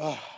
Ah.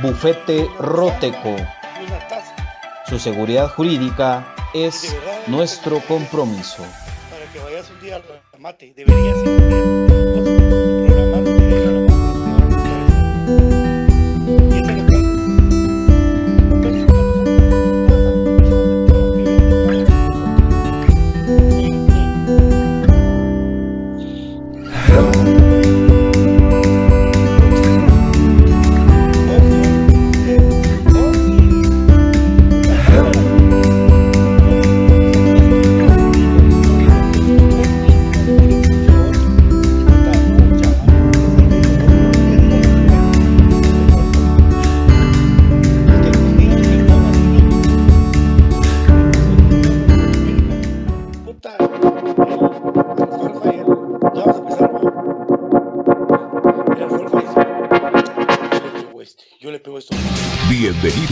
Bufete Roteco. Su seguridad jurídica es nuestro compromiso. Para que vayas un día al mate, deberías ir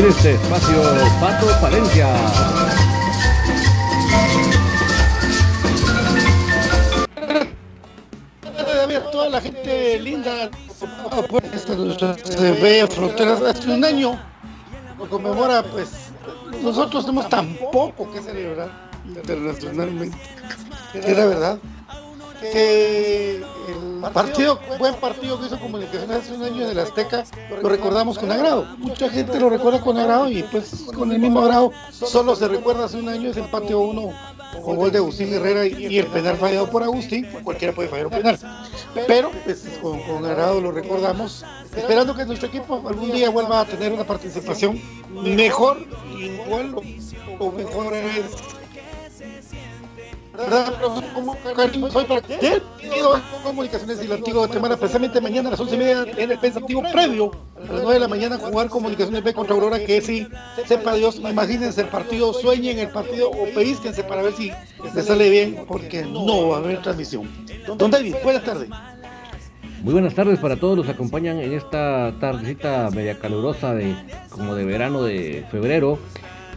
En este espacio Pato Palencia. toda la gente linda pues, se ve fronteras. Hace un año lo conmemora pues nosotros tenemos tan poco que celebrar internacionalmente. Era verdad que el partido, buen partido que hizo Comunicaciones hace un año en el Azteca, lo recordamos con agrado. Mucha gente lo recuerda con agrado y pues con el mismo agrado solo se recuerda hace un año ese empate uno con gol de Agustín Herrera y el penal fallado por Agustín, cualquiera puede fallar un penal. Pero pues, con, con agrado lo recordamos, esperando que nuestro equipo algún día vuelva a tener una participación mejor, igual o mejor soy para que comunicaciones y el antiguo Guatemala, precisamente mañana a las once y media en el pensativo previo a las nueve de la mañana jugar comunicaciones B contra Aurora, que si sepa Dios, imagínense el partido, sueñen el partido o peísquense para ver si les sale bien, porque no va a haber transmisión. Don David, buenas tardes. Muy buenas tardes para todos los que acompañan en esta tardecita media calurosa de como de verano de febrero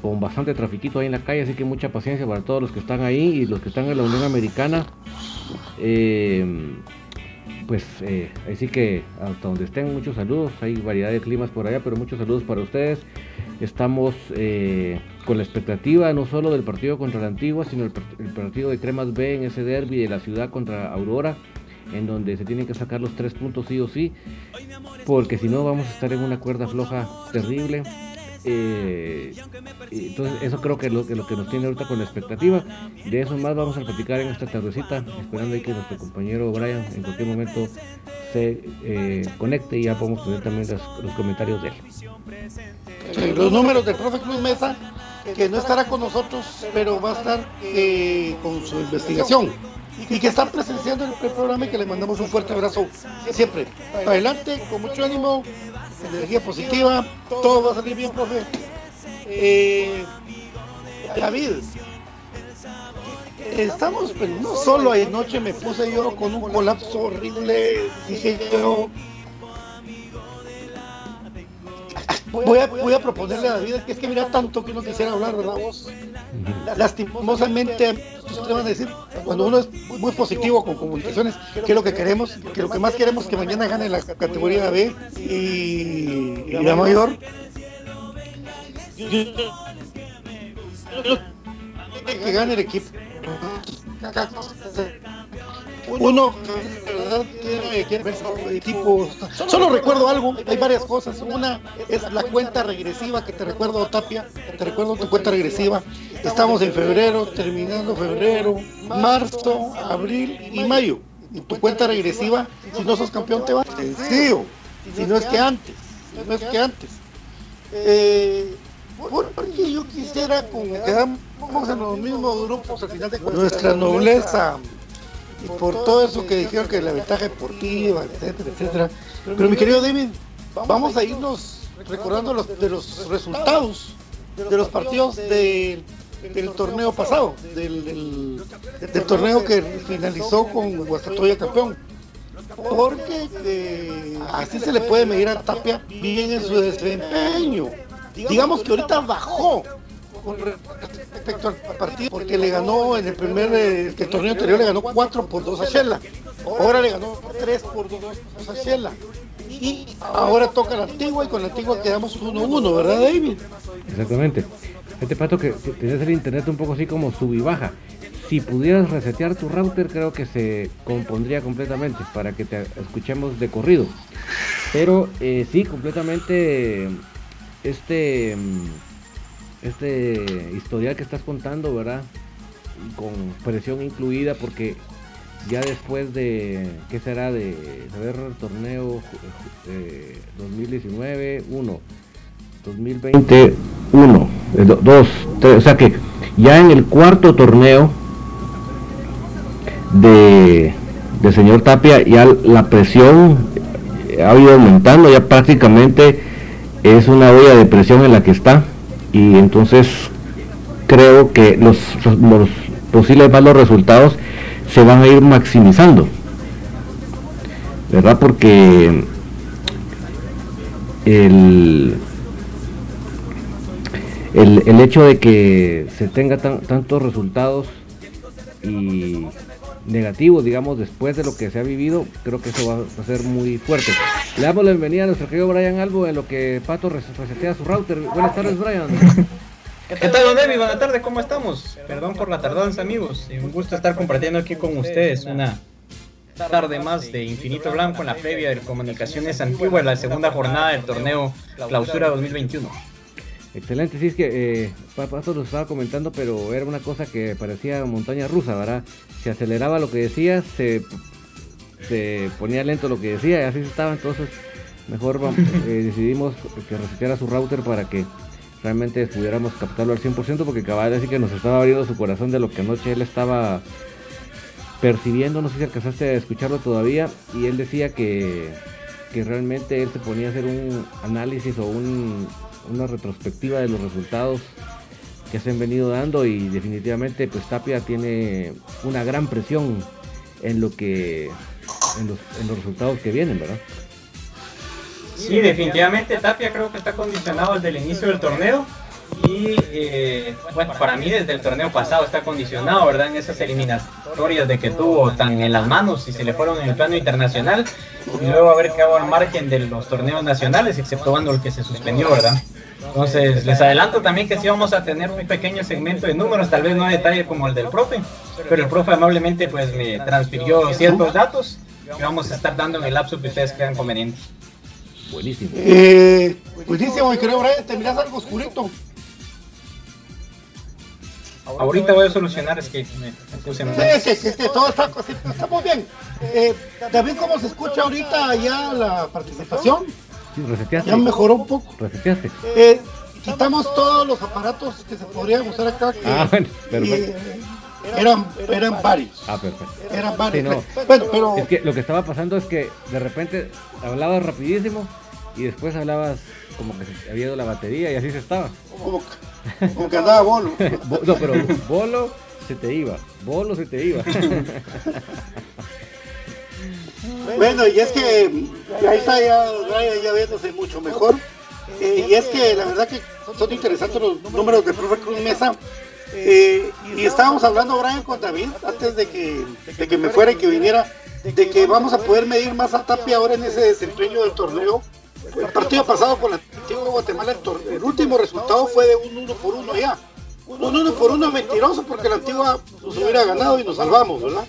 con bastante trafiquito ahí en la calle, así que mucha paciencia para todos los que están ahí y los que están en la Unión Americana. Eh, pues eh, así que hasta donde estén, muchos saludos. Hay variedad de climas por allá, pero muchos saludos para ustedes. Estamos eh, con la expectativa no solo del partido contra la Antigua, sino el, el, partido de Cremas B en ese derby de la ciudad contra Aurora, en donde se tienen que sacar los tres puntos sí o sí, porque si no vamos a estar en una cuerda floja terrible. Eh, entonces eso creo que es lo, que lo que nos tiene ahorita con la expectativa. De eso más vamos a platicar en esta tardecita, esperando ahí que nuestro compañero Brian en cualquier momento se eh, conecte y ya podemos tener también los, comentarios de él. Los números del profe Cruz Mesa, que no estará con nosotros, pero va a estar eh, con su investigación y que está presenciando el programa y que le mandamos un fuerte abrazo siempre. Adelante, con mucho ánimo, energía positiva, todo va a salir bien, profe. Eh, David, estamos, pero no solo anoche me puse yo con un colapso horrible, dije yo. Voy a, voy a proponerle a David, que es que mira tanto que no quisiera hablar, ¿verdad vos? Lastimosamente, ustedes van a decir, cuando uno es muy positivo con comunicaciones, que es lo que queremos, que lo que más queremos es que mañana gane la categoría B y, y la mayor. Que gane el equipo. Uno tiene, tiene ver equipo. Solo recuerdo algo, hay varias cosas. Una es la cuenta regresiva que te recuerdo, Tapia. Te recuerdo tu cuenta regresiva. Estamos en febrero, terminando febrero, marzo, abril y mayo. Y tu cuenta regresiva, si no sos campeón, te vas. Sencillo. Si no es que antes. Si no es que antes. Eh, porque yo quisiera, como quedamos en los mismos grupos al final de nuestra nobleza y por todo eso que dijeron que la ventaja deportiva, etcétera, etcétera. Pero mi querido David, vamos a irnos recordando los, de los resultados de los partidos de, del torneo pasado, del, del, del, torneo que finalizó con Guastatoya campeón. Porque eh, así se le puede medir a Tapia bien en su desempeño. Digamos que ahorita bajó con respecto al partido porque le ganó en el primer eh, el torneo anterior le ganó 4 por 2 a Shela. Ahora le ganó 3 por 2 a Shela. Y ahora toca la antigua y con la antigua quedamos 1-1 ¿verdad David? exactamente. Este pato que, tenés el internet un poco así como sub y baja. Si pudieras resetear tu router creo que se compondría completamente para que te escuchemos de corrido. Pero eh, sí completamente este este historial que estás contando, ¿verdad? Con presión incluida porque ya después de, ¿qué será? De saber torneo eh, 2019, 1, 2020, 1, 2, 3, o sea que ya en el cuarto torneo de, de señor Tapia ya la presión ha ido aumentando, ya prácticamente es una olla de presión en la que está y entonces creo que los, posibles malos resultados se van a ir maximizando verdad porque el, el, el hecho de que se tenga tan, tantos resultados y negativos, digamos, después de lo que se ha vivido, creo que eso va a ser muy fuerte. Le damos la bienvenida a nuestro querido Brian Albo en lo que Pato resetea su router. Buenas tardes, Brian. ¿Qué tal, don? Buenas tardes, ¿cómo estamos? Perdón por la tardanza, amigos. Un gusto estar compartiendo aquí con ustedes una, tarde más de Infinito Blanco en la previa de Comunicaciones Antigua en la segunda jornada del torneo Clausura 2021. Excelente, sí, es que eh, Pato lo estaba comentando, pero era una cosa que parecía montaña rusa, ¿verdad? Se aceleraba lo que decía, se, se ponía lento lo que decía, y así estaba, entonces mejor eh, decidimos que reseteara su router para que realmente pudiéramos captarlo al 100%, porque acababa de decir que nos estaba abriendo su corazón de lo que anoche él estaba percibiendo, no sé si alcanzaste a escucharlo todavía, y él decía que, que realmente él se ponía a hacer un análisis o un, una retrospectiva de los resultados que se han venido dando y definitivamente pues Tapia tiene una gran presión en lo que en los, resultados que vienen, ¿verdad? Sí, definitivamente Tapia creo que está condicionado desde el inicio del torneo y eh, bueno, para mí desde el torneo pasado está condicionado, ¿verdad? En esas eliminatorias de que tuvo tan en las manos y se le fueron en el plano internacional y luego haber quedado al margen de los torneos nacionales, exceptuando el que se suspendió, ¿verdad? Entonces, les adelanto también que sí vamos a tener un pequeño segmento de números, tal vez no a detalle como el del profe, pero el profe amablemente pues me transfirió ciertos datos que vamos a estar dando en el lapso que ustedes crean conveniente. Buenísimo. Eh, buenísimo, y creo, Brian, te miras algo oscurito. Ahorita voy a solucionar, es que me puse en... Sí, sí, sí, todo está, sí, estamos bien. Eh, David, ¿cómo se escucha ahorita ya la participación? Sí, reseteaste. Ya mejoró un poco. Reseteaste. Eh, quitamos todos los aparatos que se podrían usar acá. Que, Ah, bueno, y, perfecto. eh, eran, eran varios. Ah, perfecto. Eran varios. Sí, no. Bueno, pero Es que lo que estaba pasando es que de repente hablabas rapidísimo y después hablabas como que se había ido la batería y así se estaba. como, que- como que andaba bolo. Bo- no, pero bolo se te iba, bolo se te iba. Bueno, y es que ahí está ya Brian ya viéndose mucho mejor. Eh, y es que la verdad que son interesantes los números de profe Cruz Mesa. Eh, y estábamos hablando, Brian, con David, antes de que, de que me fuera y que viniera, de que vamos a poder medir más a Tapia ahora en ese desempeño del torneo. El partido pasado con la Antigua Guatemala, el, último resultado fue de un uno por uno ya. Un uno por uno mentiroso porque la Antigua nos hubiera ganado y nos salvamos, ¿verdad?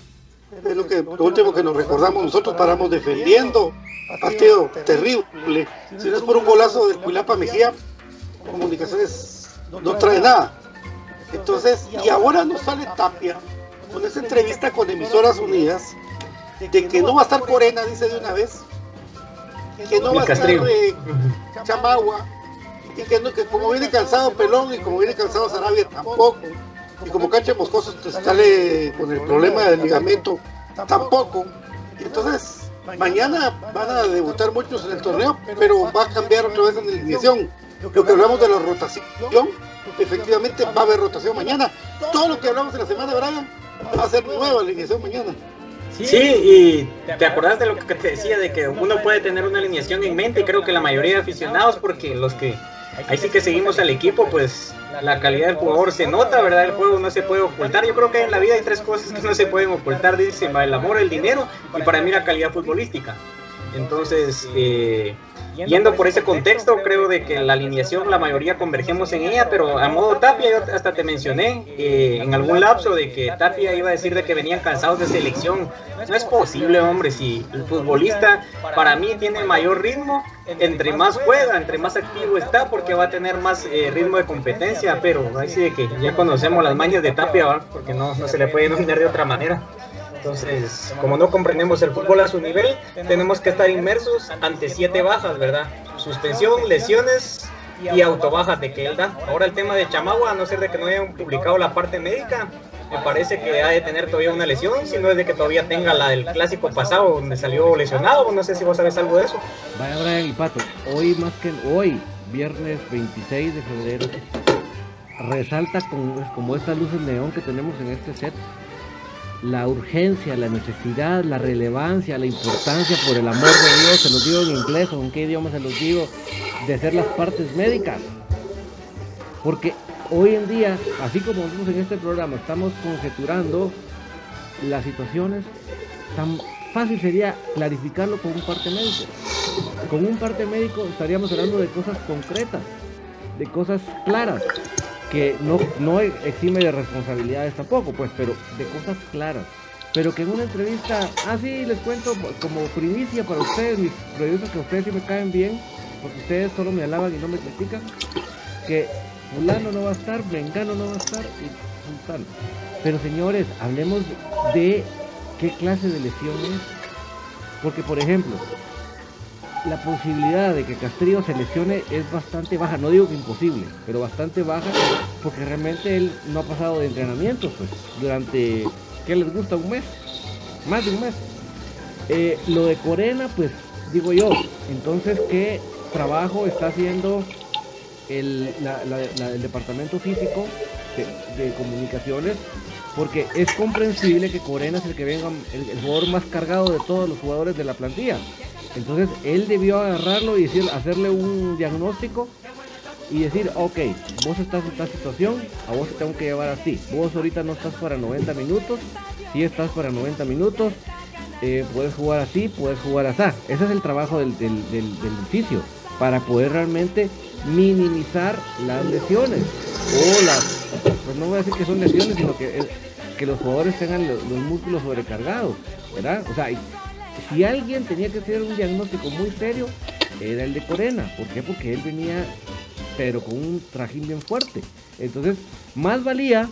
Es lo, que, lo último que nos recordamos. Nosotros paramos defendiendo. Partido terrible. Si no es por un golazo del Cuilapa Mejía, Comunicaciones no trae nada. Entonces, y ahora nos sale Tapia con esa entrevista con Emisoras Unidas de que no va a estar Corena, dice de una vez, que no va a estar Castrillo. eh, Chamagua, y que, no- que como viene cansado Pelón y como viene cansado Sarabia tampoco, y como Cancha Moscoso pues, sale con el problema del ligamento tampoco. Y entonces, mañana van a debutar muchos en el torneo, pero va a cambiar otra vez en la alineación. Lo que hablamos de la rotación, efectivamente va a haber rotación mañana. Todo lo que hablamos en la semana, Brian, va a ser nueva alineación mañana. Sí, y te acordás de lo que te decía, de que uno puede tener una alineación en mente, y creo que la mayoría de aficionados, porque los que ahí sí que seguimos al equipo, pues la calidad del jugador se nota, ¿verdad? El juego no se puede ocultar. Yo creo que en la vida hay tres cosas que no se pueden ocultar, dice, el amor, el dinero y para mí la calidad futbolística. Entonces, eh, yendo por ese contexto, creo de que la alineación, la mayoría convergemos en ella, pero a modo Tapia, yo hasta te mencioné eh, en algún lapso de que Tapia iba a decir de que venían cansados de selección. No es posible, hombre, si el futbolista para mí tiene mayor ritmo, entre más juega, entre más activo está, porque va a tener más eh, ritmo de competencia, pero ahí sí de que ya conocemos las mañas de Tapia, ¿verdad? porque no, no se le puede denominar de otra manera. Entonces, como no comprendemos el fútbol a su nivel, tenemos que estar inmersos ante siete bajas, ¿verdad? Suspensión, lesiones y autobajas de que él da. Ahora el tema de Chamagua, a no ser de que no hayan publicado la parte médica, me parece que ha de tener todavía una lesión, si no es de que todavía tenga la del clásico pasado donde salió lesionado, no sé si vos sabes algo de eso. Vaya Brian y Pato, hoy más que hoy, viernes 26 de febrero, resalta con, como estas luces neón que tenemos en este set, la urgencia, la necesidad, la relevancia, la importancia, por el amor de Dios, se los digo en inglés o en qué idioma se los digo, de ser las partes médicas. Porque hoy en día, así como nosotros en este programa estamos conjeturando las situaciones, tan fácil sería clarificarlo con un parte médico. Con un parte médico estaríamos hablando de cosas concretas, de cosas claras, que no, no exime de responsabilidades tampoco, pues, pero de cosas claras. pero que en una entrevista, ah sí, les cuento como primicia para ustedes, mis periodistas que ustedes sí me caen bien, porque ustedes solo me alaban y no me critican, que fulano no va a estar, vengano no va a estar y sultano. Pero señores, hablemos de qué clase de lesiones, porque por ejemplo, la posibilidad de que Castrillo se lesione es bastante baja, no digo que imposible, pero bastante baja, porque realmente él no ha pasado de entrenamiento, pues, durante, ¿qué les gusta? ¿Un mes? Más de un mes. Eh, lo de Corena, pues, digo yo, entonces, ¿qué trabajo está haciendo el, departamento físico de, comunicaciones? Porque es comprensible que Corena es el que venga, el jugador más cargado de todos los jugadores de la plantilla entonces él debió agarrarlo y decir, hacerle un diagnóstico y decir, ok, vos estás en esta situación, a vos te tengo que llevar así. Vos ahorita no estás para 90 minutos, si estás para 90 minutos, eh, puedes jugar así, puedes jugar así. Ese es el trabajo del, del, edificio, para poder realmente minimizar las lesiones. O las, pues no voy a decir que son lesiones, sino que, que los jugadores tengan los, los músculos sobrecargados, ¿verdad? O sea, si alguien tenía que hacer un diagnóstico muy serio, era el de Corena. ¿Por qué? Porque él venía, pero con un trajín bien fuerte. Entonces, más valía,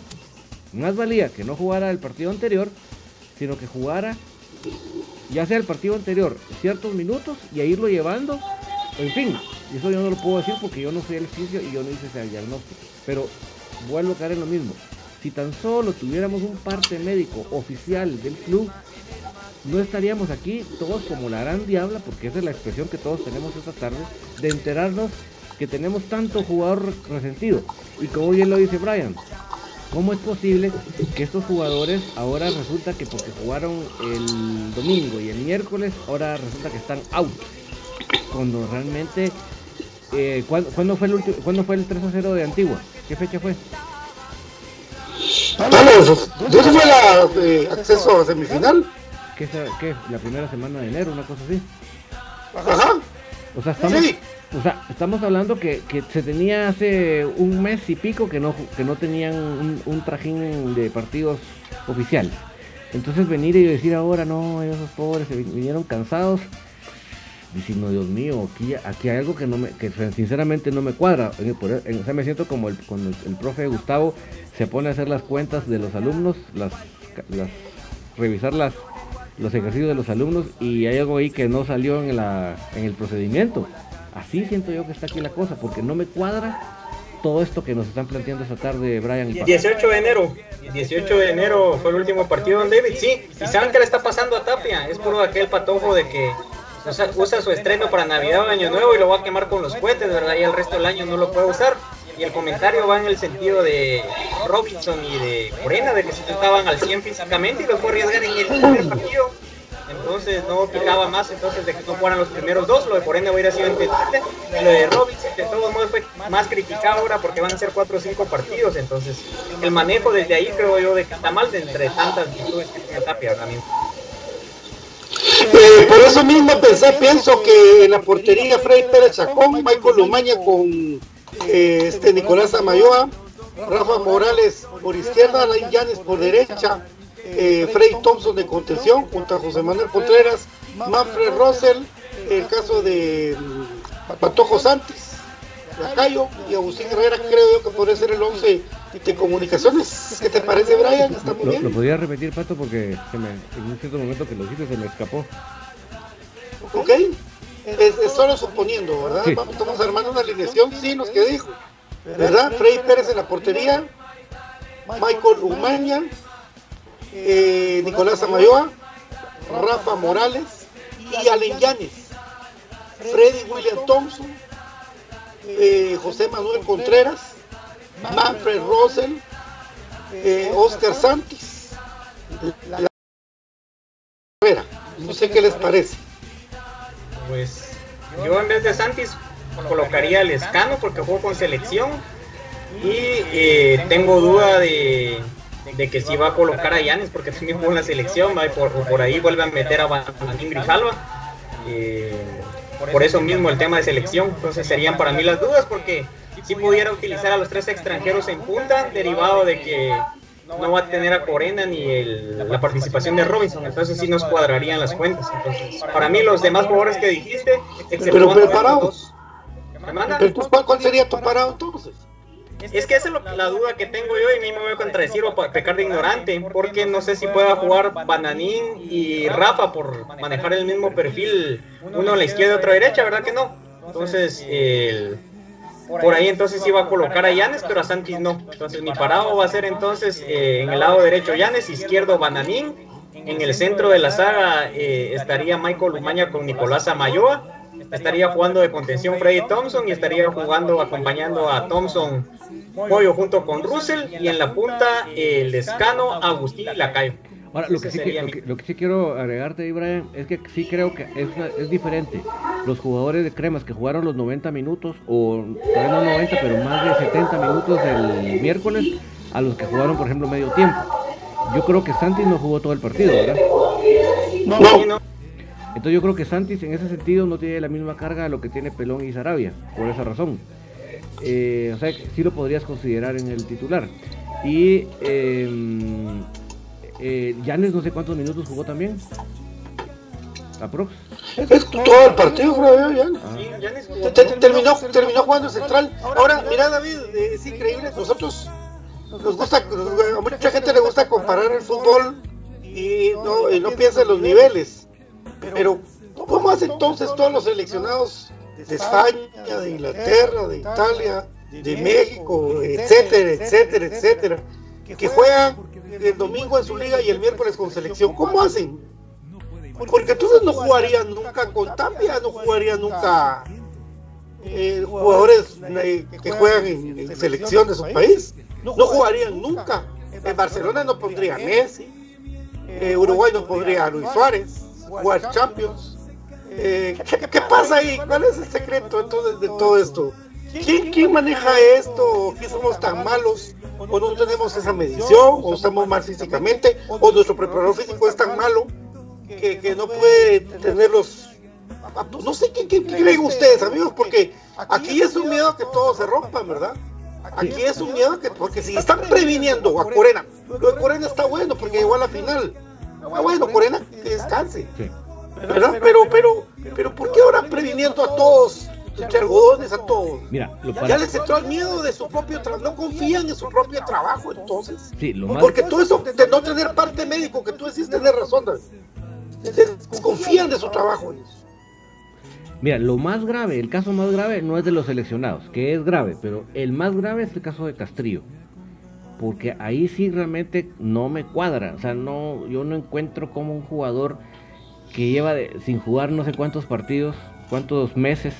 más valía que no jugara el partido anterior, sino que jugara, ya sea el partido anterior, ciertos minutos y a irlo llevando. En fin, eso yo no lo puedo decir porque yo no soy el oficio y yo no hice ese diagnóstico. Pero vuelvo a caer en lo mismo. Si tan solo tuviéramos un parte médico oficial del club, no estaríamos aquí todos como la gran diabla, porque esa es la expresión que todos tenemos esta tarde, de enterarnos que tenemos tanto jugador resentido. Y como bien lo dice Brian, ¿cómo es posible que estos jugadores ahora resulta que porque jugaron el domingo y el miércoles, ahora resulta que están out? Cuando realmente... Eh, ¿cuándo, fue el último, ¿Cuándo fue el 3 a 0 de Antigua? ¿Qué fecha fue? Vamos, ¿dónde fue el eh, acceso a semifinal? ¿qué, ¿qué? La primera semana de enero, una cosa así. Ajá. O sea, estamos, o sea, estamos hablando que, que, se tenía hace un mes y pico que no, que no tenían un, trajín de partidos oficiales. Entonces venir y decir ahora, no, esos pobres se vinieron cansados, diciendo, Dios mío, aquí, aquí hay algo que no me, que sinceramente no me cuadra. o sea, me siento como el, cuando el, profe Gustavo se pone a hacer las cuentas de los alumnos, las, las revisar las, los ejercicios de los alumnos y hay algo ahí que no salió en, la, en el procedimiento. Así siento yo que está aquí la cosa, porque no me cuadra todo esto que nos están planteando esta tarde, Brian. Y 18 de enero, 18 de enero fue el último partido en David, sí. ¿Y saben qué le está pasando a Tapia? Es por aquel patojo de que usa, su estreno para Navidad o Año Nuevo y lo va a quemar con los cohetes, ¿verdad? Y el resto del año no lo puede usar. Y el comentario va en el sentido de Robinson y de Corena, de que se estaban al 100 físicamente y los fue arriesgar en el primer partido. Entonces no picaba más, entonces de que no fueran los primeros dos, lo de Corena hubiera sido entendible. Lo de Robinson de todos modos fue más criticado ahora porque van a ser 4 o 5 partidos. Entonces el manejo desde ahí creo yo de que está mal de entre tantas virtudes que tiene Tapia también. Eh, por eso mismo pensé, pienso que en la portería Freddy Pérez Chacón, Michael Lumaña con eh, este Nicolás Amayoa, Rafa Morales por izquierda, Alain Llanes por derecha, eh, Freddy Thompson de contención junto a José Manuel Contreras, Manfred Russell, el caso de mm, Patojo Santis, Lacayo y Agustín Herrera, creo yo que podría ser el 11 de comunicaciones. ¿Qué te parece, Brian? Está muy lo, bien. Lo podría repetir, Pato, porque en un cierto momento que lo dijiste se me escapó. Ok, es, solo suponiendo, ¿verdad? Estamos armando una alineación, sí, nos que dijo. ¿Verdad? Freddy Pérez en la portería, Michael Umaña, eh, Nicolás Amayoa, Rafa Morales y Allen Yanes, Freddy William Thompson, eh, José Manuel Contreras, Manfred Russell, eh, Oscar Santis. No sé qué les parece. Pues yo en vez de Santis colocaría al Escano porque juego con selección. Y eh, tengo duda de, que si va a colocar a Yanes porque también jugó en la selección y por, ahí vuelve a meter a Valentín Grijalva. Eh, por eso mismo el tema de selección entonces serían para mí las dudas porque si pudiera utilizar a los tres extranjeros en punta derivado de que no va a tener a Corena ni la participación de Robinson, entonces sí nos cuadrarían las cuentas. Entonces, para mí los demás jugadores que dijiste, pero preparados. ¿Cuál sería tu parado entonces? Es que esa es la duda que tengo yo y a me voy a contradecir o pecar de ignorante, porque no sé si pueda jugar Bananín y Rafa por manejar el mismo perfil, uno a la izquierda y otro a la derecha, ¿verdad que no? Entonces, el, por ahí entonces iba a colocar a Yanes, pero a Santis no. Entonces mi parado va a ser entonces eh, en el lado derecho Yanes, izquierdo Bananín, en el centro de la saga eh, estaría Michael Lumaña con Nicolás Amayoa, estaría jugando de contención Freddy Thompson y estaría jugando acompañando a Thompson Pollo junto con Russell y en la punta el Descano, Agustín y Lacayo. Ahora, lo que, sí lo, que, sí quiero agregarte, Ibrahim, es que sí creo que es, es diferente. Los jugadores de Cremas que jugaron los 90 minutos, o tal no 90, pero más de 70 minutos el miércoles, a los que jugaron, por ejemplo, medio tiempo. Yo creo que Santis no jugó todo el partido, ¿verdad? No, no. Entonces yo creo que Santis en ese sentido no tiene la misma carga de lo que tiene Pelón y Sarabia, por esa razón. Eh, o sea, sí lo podrías considerar en el titular. Y eh, eh, Yanes no sé cuántos minutos jugó también. Aprox. Es todo el partido, creo yo, ah. terminó, terminó jugando central. Ahora, mira David, es increíble. Nosotros nos gusta, a mucha gente le gusta comparar el fútbol y no, y no piensa en los niveles. Pero, ¿cómo hacen entonces todos los seleccionados de España, de Inglaterra, de Italia, de México, etcétera, etcétera, etcétera, que juegan el domingo en su liga y el miércoles con selección. ¿Cómo hacen? Porque entonces no jugarían nunca con Tapia, no jugarían nunca eh, jugadores eh, que juegan en, selección de su país. No jugarían nunca. En Barcelona no pondría Messi. Eh, Uruguay no pondría a Luis Suárez. Jugar Champions. ¿qué, ¿qué, pasa ahí? ¿Cuál es el secreto entonces de todo esto? ¿Quién, ¿Quién maneja esto? ¿Qué somos tan malos? o no tenemos esa medición, o estamos mal físicamente, o nuestro preparador físico es tan malo que, que no puede tenerlos. No sé qué, qué, creen ustedes, amigos, porque aquí es un miedo que todo se rompa, ¿verdad? Aquí es un miedo que, porque si están previniendo a Corena, lo de Corena está bueno porque llegó a la final. Ah, bueno, Corena que descanse. ¿Verdad? Pero, pero, pero, ¿por qué ahora previniendo a todos algodones a todos. Mira, ya les entró el miedo de su propio trabajo, no confían en su propio trabajo entonces. Sí, lo Porque todo eso de no tener parte médico, que tú decís tener razón, confían de su trabajo. Mira, lo más grave, el caso más grave no es de los seleccionados, que es grave, pero el más grave es el caso de Castrillo. Porque ahí sí realmente no me cuadra. O sea, no, yo no encuentro como un jugador que lleva sin jugar no sé cuántos partidos, cuántos meses,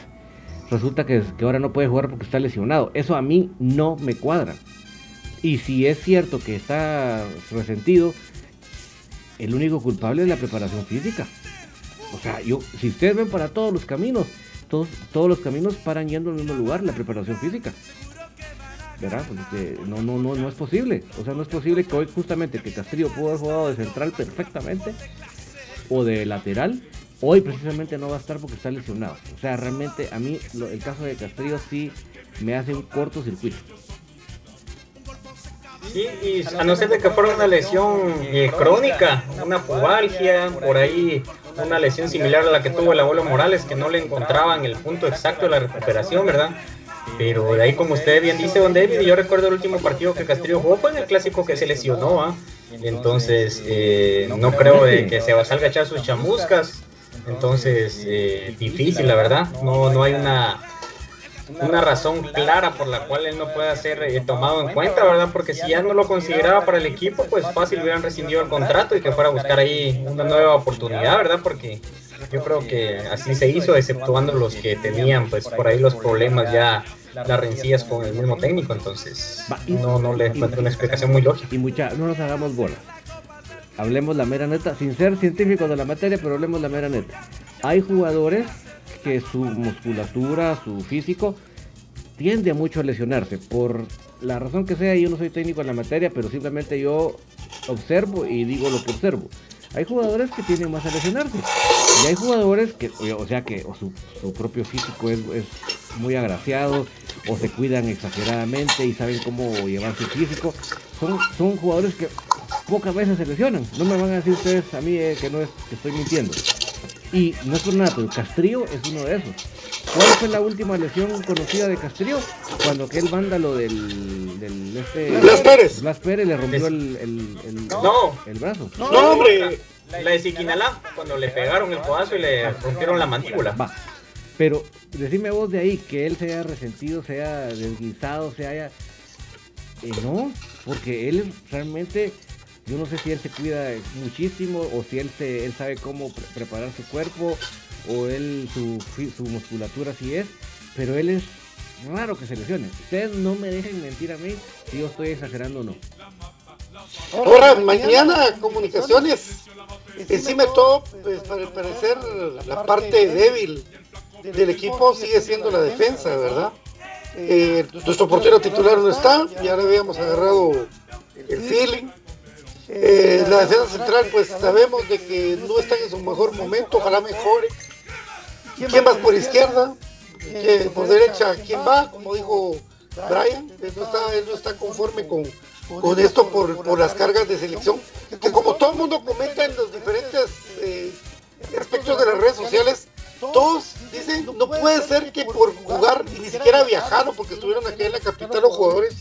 resulta que, que ahora no puede jugar porque está lesionado. Eso a mí no me cuadra. Y si es cierto que está resentido, el único culpable es la preparación física. O sea, yo, si ustedes ven para todos los caminos, todos, todos los caminos paran yendo al mismo lugar, la preparación física. ¿Verdad? Porque no, no, no, no es posible. O sea, no es posible que hoy justamente que Castillo pudo haber jugado de central perfectamente o de lateral Hoy precisamente no va a estar porque está lesionado. O sea, realmente a mí el caso de Castrillo sí me hace un cortocircuito. Sí, y a no ser de que fuera una lesión eh, crónica, una pubalgia, por ahí una lesión similar a la que tuvo el abuelo Morales, que no le encontraban el punto exacto de la recuperación, ¿verdad? Pero de ahí, como usted bien dice, don David, yo recuerdo el último partido que Castrillo jugó fue en el clásico que se lesionó, ¿ah? Entonces, eh, no creo de que se va a salga a echar sus chamuscas. Entonces, eh, difícil, la verdad. No, no hay una, una razón clara por la cual él no pueda ser eh, tomado en cuenta, ¿verdad? Porque si ya no lo consideraba para el equipo, pues fácil hubieran rescindido el contrato y que fuera a buscar ahí una nueva oportunidad, ¿verdad? Porque yo creo que así se hizo, exceptuando los que tenían, pues por ahí los problemas ya las rencillas con el mismo técnico, entonces no, no le encuentro una explicación muy lógica. Y mucha, no nos hagamos bola hablemos la mera neta, sin ser científicos de la materia, pero hablemos la mera neta. Hay jugadores que su musculatura, su físico, tiende mucho a lesionarse. Por la razón que sea, yo no soy técnico en la materia, pero simplemente yo observo y digo lo que observo. Hay jugadores que tienden más a lesionarse. Y hay jugadores que, o sea, que su, propio físico es, es, muy agraciado, o se cuidan exageradamente y saben cómo llevar su físico. son, son jugadores que pocas veces se lesionan. No me van a decir ustedes a mí eh, que no es que estoy mintiendo. Y no es por nada, pero Castrillo es uno de esos. ¿Cuál fue la última lesión conocida de Castrillo? Cuando aquel vándalo del, del este, Blas Pérez. Blas Pérez le rompió el, el, el, No. el brazo. No, hombre. La de Siquinalá, cuando le pegaron el codazo y le rompieron la mandíbula. Va. Pero decime vos de ahí que él se haya resentido, se haya desguisado, se haya. Eh, no, porque él realmente. Yo no sé si él se cuida muchísimo o si él, se, él sabe cómo pre- preparar su cuerpo o él su, su musculatura así es, pero él es raro que se lesione. Ustedes no me dejen mentir a mí si yo estoy exagerando o no. Ahora, mañana comunicaciones. Encima de todo, pues para parecer la parte débil del equipo sigue siendo la defensa, ¿verdad? Eh, nuestro portero titular no está, ya le habíamos agarrado el feeling. Eh, la defensa central, pues sabemos de que no están en su mejor momento, ojalá mejore. ¿Quién va por izquierda? ¿Quién por derecha? ¿Quién va? Como dijo Brian, él no está, él no está conforme con, con esto por, por las cargas de selección. Que como todo el mundo comenta en los diferentes eh, aspectos de las redes sociales, todos dicen, no puede ser que por jugar y ni siquiera viajaron porque estuvieron aquí en la capital los jugadores,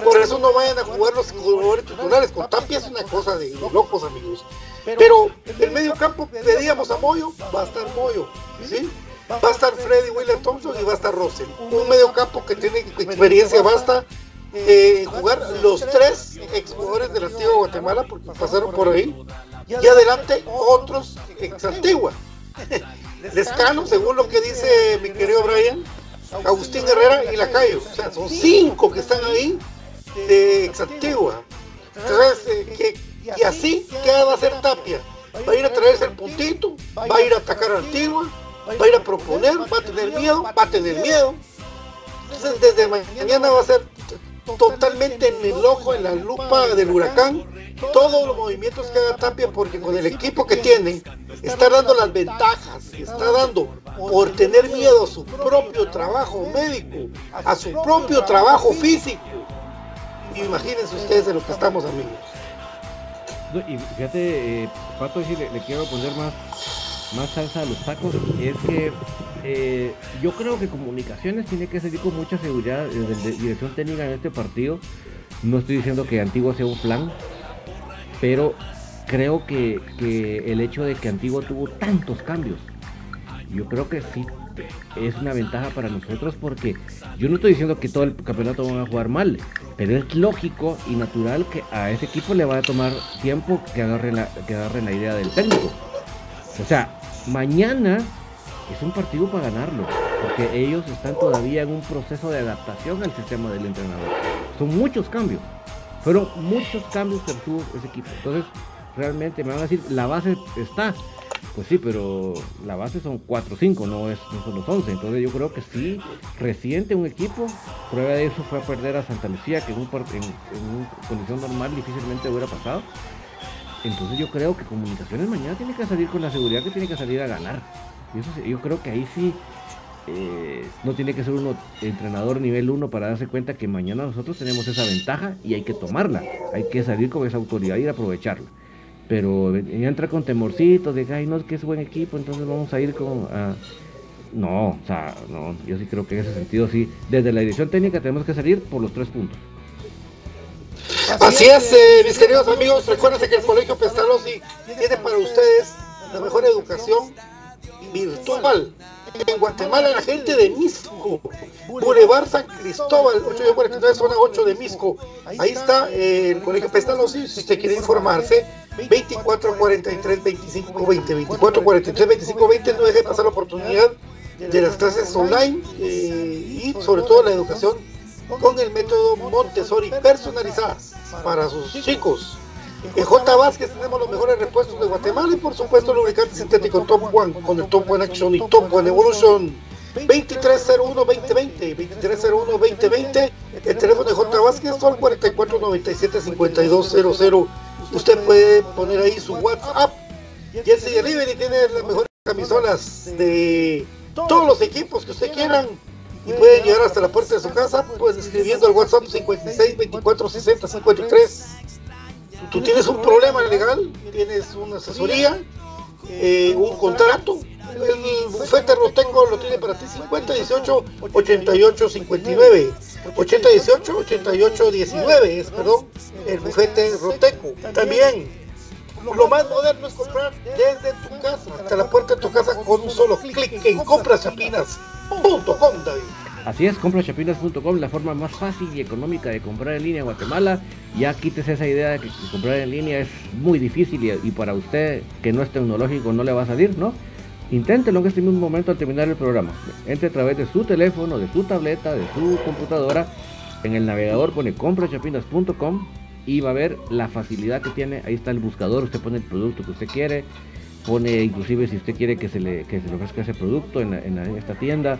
por eso no vayan a jugar los jugadores titulares. Con Tapia es una cosa de locos, amigos. Pero el medio campo pedíamos a Moyo, va a estar Moyo, ¿sí? Va a estar Freddy William Thompson y va a estar Russell. Un medio campo que tiene experiencia basta eh, jugar los tres exjugadores del antiguo Guatemala porque pasaron por ahí. Y adelante otros ex antigua. Lescano, según lo que dice mi querido Brian, Agustín Herrera y Lacayo. O sea, son cinco que están ahí de ex antigua. Entonces, eh, y así, ¿qué va a hacer Tapia? Va a ir a traerse el puntito, va a ir a atacar a Antigua, va a ir a proponer, va a tener miedo, va a tener miedo. Entonces, desde mañana va a ser totalmente en el ojo, en la lupa del huracán, todos los movimientos que haga Tapia, porque con el equipo que tiene, está dando las ventajas, está dando por tener miedo a su propio trabajo médico, a su propio trabajo físico. Imagínense ustedes de lo que estamos, amigos. Y fíjate, eh, Pato, si le, quiero poner más, más salsa a los tacos, es que eh, yo creo que comunicaciones tiene que salir con mucha seguridad desde dirección técnica en este partido. No estoy diciendo que Antigua sea un plan, pero creo que, que el hecho de que Antigua tuvo tantos cambios, yo creo que sí es una ventaja para nosotros porque yo no estoy diciendo que todo el campeonato van a jugar mal, pero es lógico y natural que a ese equipo le va a tomar tiempo que agarre la, que agarre la idea del técnico. O sea, mañana es un partido para ganarlo, porque ellos están todavía en un proceso de adaptación al sistema del entrenador. Son muchos cambios, fueron muchos cambios que tuvo ese equipo. Entonces, realmente me van a decir, la base está. Pues sí, pero la base son 4 o 5, no, es, no son los 11. Entonces yo creo que sí, reciente un equipo. Prueba de eso fue a perder a Santa Lucía, que en, un, una condición normal difícilmente hubiera pasado. Entonces yo creo que Comunicaciones mañana tiene que salir con la seguridad que tiene que salir a ganar. Y eso yo creo que ahí sí eh, no tiene que ser uno entrenador nivel 1 para darse cuenta que mañana nosotros tenemos esa ventaja y hay que tomarla. Hay que salir con esa autoridad y aprovecharla. Pero entra con temorcitos de ay no es que es buen equipo, entonces vamos a ir con ah, no, o sea, no, yo sí creo que en ese sentido sí, desde la dirección técnica tenemos que salir por los tres puntos. Así es, eh, mis queridos amigos, recuérdense que el Colegio Pestalozzi tiene para ustedes la mejor educación virtual. En Guatemala, la gente de Misco, Boulevard San Cristóbal, 849, zona 8 de Misco. Ahí está eh, el Colegio Pestalozzi, si usted quiere informarse, 2443 2520, 2443 2520, no deje de pasar la oportunidad de las clases online eh, y sobre todo la educación con el método Montessori personalizadas para sus chicos. En J. Vázquez tenemos los mejores repuestos de Guatemala y por supuesto lubricante sintético Top One con el Top One Action y Top One Evolution 2301-2020 2301-2020 el teléfono de J. Vázquez son 4497-5200 usted puede poner ahí su WhatsApp Jersey Delivery tiene las mejores camisolas de todos los equipos que usted quieran y pueden llegar hasta la puerta de su casa, pues escribiendo al WhatsApp 56 24 60 53. Tú tienes un problema legal, tienes una asesoría, eh, un contrato, el bufete Roteco lo tiene para ti 50 18 88 59 80 18 88 19 es perdón el bufete Roteco. También lo más moderno es comprar desde tu casa hasta la puerta de tu casa con un solo clic en compraschapinas.com David Así es, comprachapinas.com, la forma más fácil y económica de comprar en línea en Guatemala. Ya quites esa idea de que comprar en línea es muy difícil y, para usted que no es tecnológico no le va a salir, ¿no? Inténtelo en este mismo momento al terminar el programa. Entre a través de su teléfono, de su tableta, de su computadora. En el navegador pone comprachapinas.com y va a ver la facilidad que tiene. Ahí está el buscador, usted pone el producto que usted quiere. Pone inclusive si usted quiere que se le, ofrezca ese producto en esta tienda.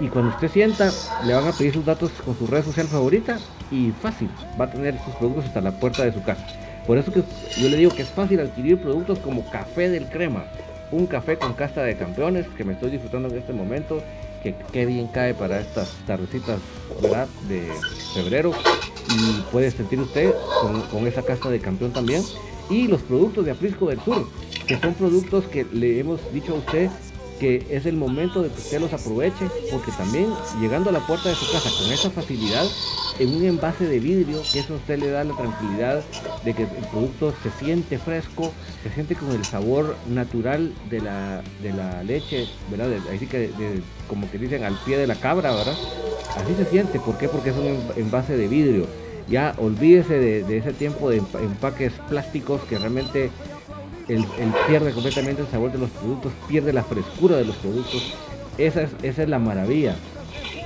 Y cuando usted sienta, le van a pedir sus datos con su red social favorita y fácil, va a tener sus productos hasta la puerta de su casa. Por eso que yo le digo que es fácil adquirir productos como café del crema, un café con casta de campeones que me estoy disfrutando en este momento, que qué bien cae para estas tardecitas de febrero y puede sentir usted con, con, esa casta de campeón también. Y los productos de Aprisco del Sur, que son productos que le hemos dicho a usted que es el momento de que usted los aproveche, porque también llegando a la puerta de su casa con esa facilidad, en un envase de vidrio, que eso a usted le da la tranquilidad de que el producto se siente fresco, se siente con el sabor natural de la, de la leche, ¿verdad? Así que como que dicen al pie de la cabra, ¿verdad? Así se siente, ¿por qué? Porque es un envase de vidrio. Ya olvídese de, de ese tiempo de empaques plásticos que realmente el, pierde completamente el sabor de los productos, pierde la frescura de los productos. Esa es, la maravilla,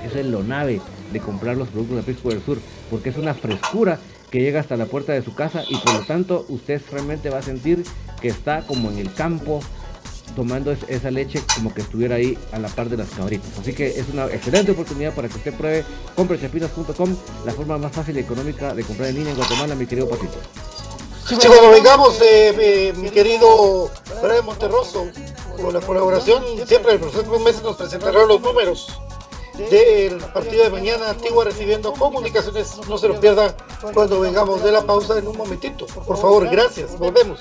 esa es lo nave de comprar los productos de Pisco del Sur, porque es una frescura que llega hasta la puerta de su casa y por lo tanto usted realmente va a sentir que está como en el campo tomando esa leche como que estuviera ahí a la par de las cabritas. Así que es una excelente oportunidad para que usted pruebe comprechapinas.com, la forma más fácil y económica de comprar en línea en Guatemala, mi querido Patito. Sí, cuando vengamos, eh, eh, mi querido Brian Monterroso, con la colaboración, siempre en los próximos meses nos presentarán los números del partido de mañana, Antigua recibiendo comunicaciones, no se lo pierda cuando vengamos de la pausa en un momentito. Por favor, gracias, volvemos.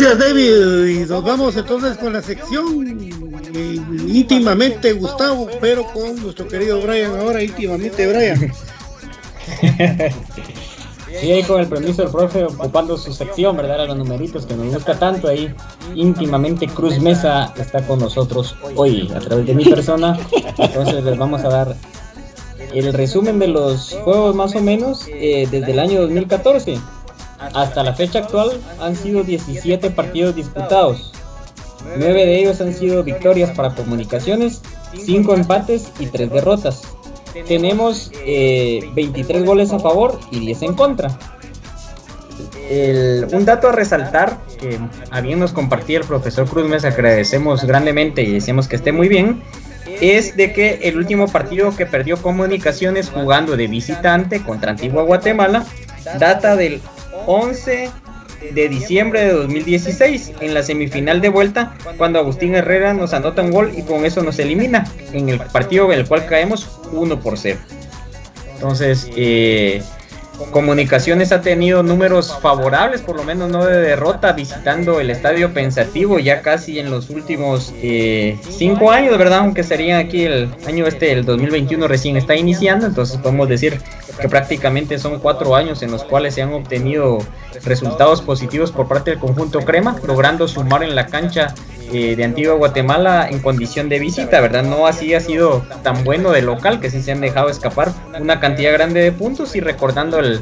Gracias, David. Y nos vamos entonces con la sección eh, íntimamente Gustavo, pero con nuestro querido Brian ahora, íntimamente Brian. Sí, ahí con el permiso del profe ocupando su sección, ¿verdad? Los numeritos que nos gusta tanto ahí. Íntimamente Cruz Mesa está con nosotros hoy a través de mi persona. Entonces les vamos a dar el resumen de los juegos más o menos eh, desde el año 2014. Hasta la fecha actual han sido 17 partidos disputados. 9 de ellos han sido victorias para comunicaciones, 5 empates y 3 derrotas. Tenemos 23 eh, goles a favor y 10 en contra. un dato a resaltar que habiendo compartido el profesor Cruz Mesa, agradecemos grandemente y decimos que esté muy bien, es de que el último partido que perdió Comunicaciones jugando de visitante contra Antigua Guatemala data del 11 de diciembre de 2016 en la semifinal de vuelta cuando Agustín Herrera nos anota un gol y con eso nos elimina en el partido en el cual caemos 1 por 0. Entonces, eh, Comunicaciones ha tenido números favorables, por lo menos no de derrota, visitando el estadio pensativo ya casi en los últimos eh, cinco años, ¿verdad? Aunque sería aquí el año este, el 2021 recién está iniciando, entonces podemos decir que prácticamente son cuatro años en los cuales se han obtenido resultados positivos por parte del conjunto Crema, logrando sumar en la cancha eh, de Antigua Guatemala en condición de visita, ¿verdad? No así ha sido tan bueno de local, que sí se han dejado escapar una cantidad grande de puntos y recordando el,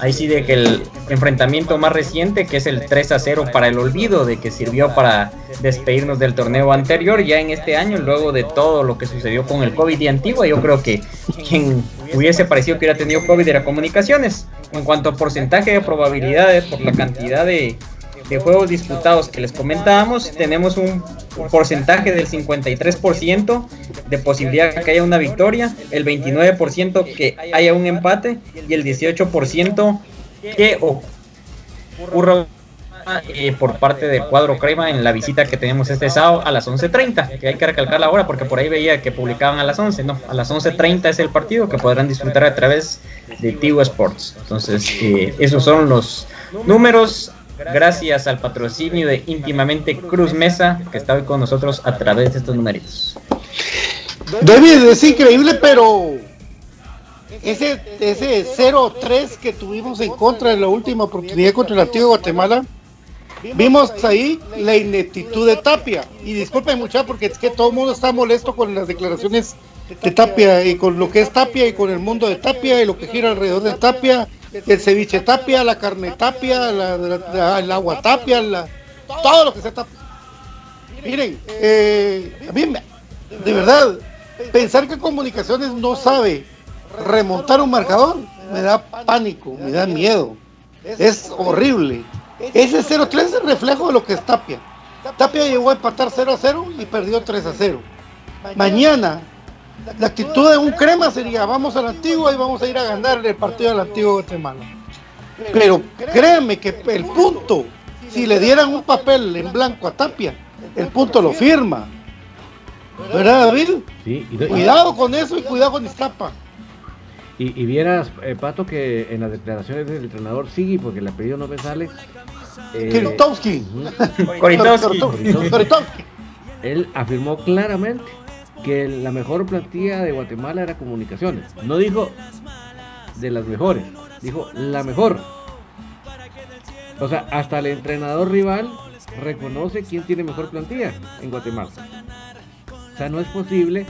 ahí sí de que el enfrentamiento más reciente, que es el 3 a 0 para el olvido, de que sirvió para despedirnos del torneo anterior, ya en este año, luego de todo lo que sucedió con el COVID y Antigua, yo creo que quien hubiese parecido que hubiera tenido COVID era comunicaciones. En cuanto a porcentaje de probabilidades por la cantidad de de juegos disputados que les comentábamos, tenemos un porcentaje del 53% de posibilidad que haya una victoria, el 29% que haya un empate y el 18% que ocurra eh, por parte del cuadro crema en la visita que tenemos este sábado a las 11.30, que hay que recalcar la hora porque por ahí veía que publicaban a las 11, no, a las 11.30 es el partido que podrán disfrutar a través de Tigo Sports. Entonces, eh, esos son los números gracias al patrocinio de íntimamente Cruz Mesa, que está hoy con nosotros a través de estos numeritos. David, es increíble, pero ese, ese 0-3 que tuvimos en contra de la última oportunidad contra el antiguo Guatemala, vimos ahí la ineptitud de Tapia. Y disculpen mucha porque es que todo el mundo está molesto con las declaraciones de Tapia y con lo que es Tapia y con el mundo de Tapia y lo que gira alrededor de Tapia el ceviche tapia, la carne tapia, el agua tapia, todo lo que se tapia. Miren, eh, a mí, de verdad, pensar que Comunicaciones no sabe remontar un marcador me da pánico, me da miedo. Es horrible. Ese 0-3 es el reflejo de lo que es Tapia. Tapia llegó a empatar 0-0 y perdió 3-0. Mañana la actitud de un crema sería vamos a la antigua y vamos a ir a ganar el partido del antiguo Guatemala. Pero créanme que el punto, si le dieran un papel en blanco a Tapia, el punto lo firma. ¿Verdad, David? Sí, cuidado con eso y cuidado con Iztapa. Y, y vieras, eh, Pato, que en las declaraciones del entrenador sigue, porque el apellido no me sale. Eh, Él afirmó claramente que la mejor plantilla de Guatemala era comunicaciones. No dijo de las mejores, dijo la mejor. O sea, hasta el entrenador rival reconoce quién tiene mejor plantilla en Guatemala. O sea, no es posible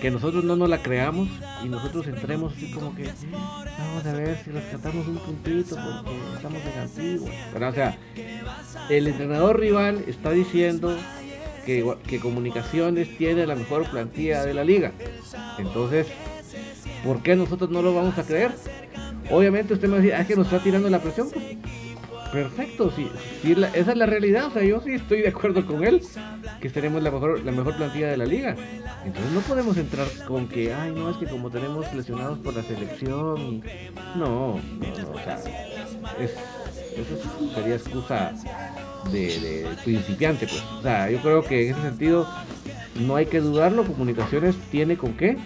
que nosotros no nos la creamos y nosotros entremos así como que vamos a ver si rescatamos un puntito porque estamos en antiguo. O sea, el entrenador rival está diciendo que, Comunicaciones tiene la mejor plantilla de la liga. Entonces, ¿por qué nosotros no lo vamos a creer? Obviamente usted me va a ah, es que nos está tirando la presión. Pues, perfecto, sí, esa es la realidad. O sea, yo sí estoy de acuerdo con él, que tenemos la mejor, la mejor plantilla de la liga. Entonces no podemos entrar con que, ay, no, es que como tenemos lesionados por la selección. No, no, no, o sea, eso sería excusa de, principiante, pues. O sea, yo creo que en ese sentido no hay que dudarlo. Comunicaciones tiene con qué.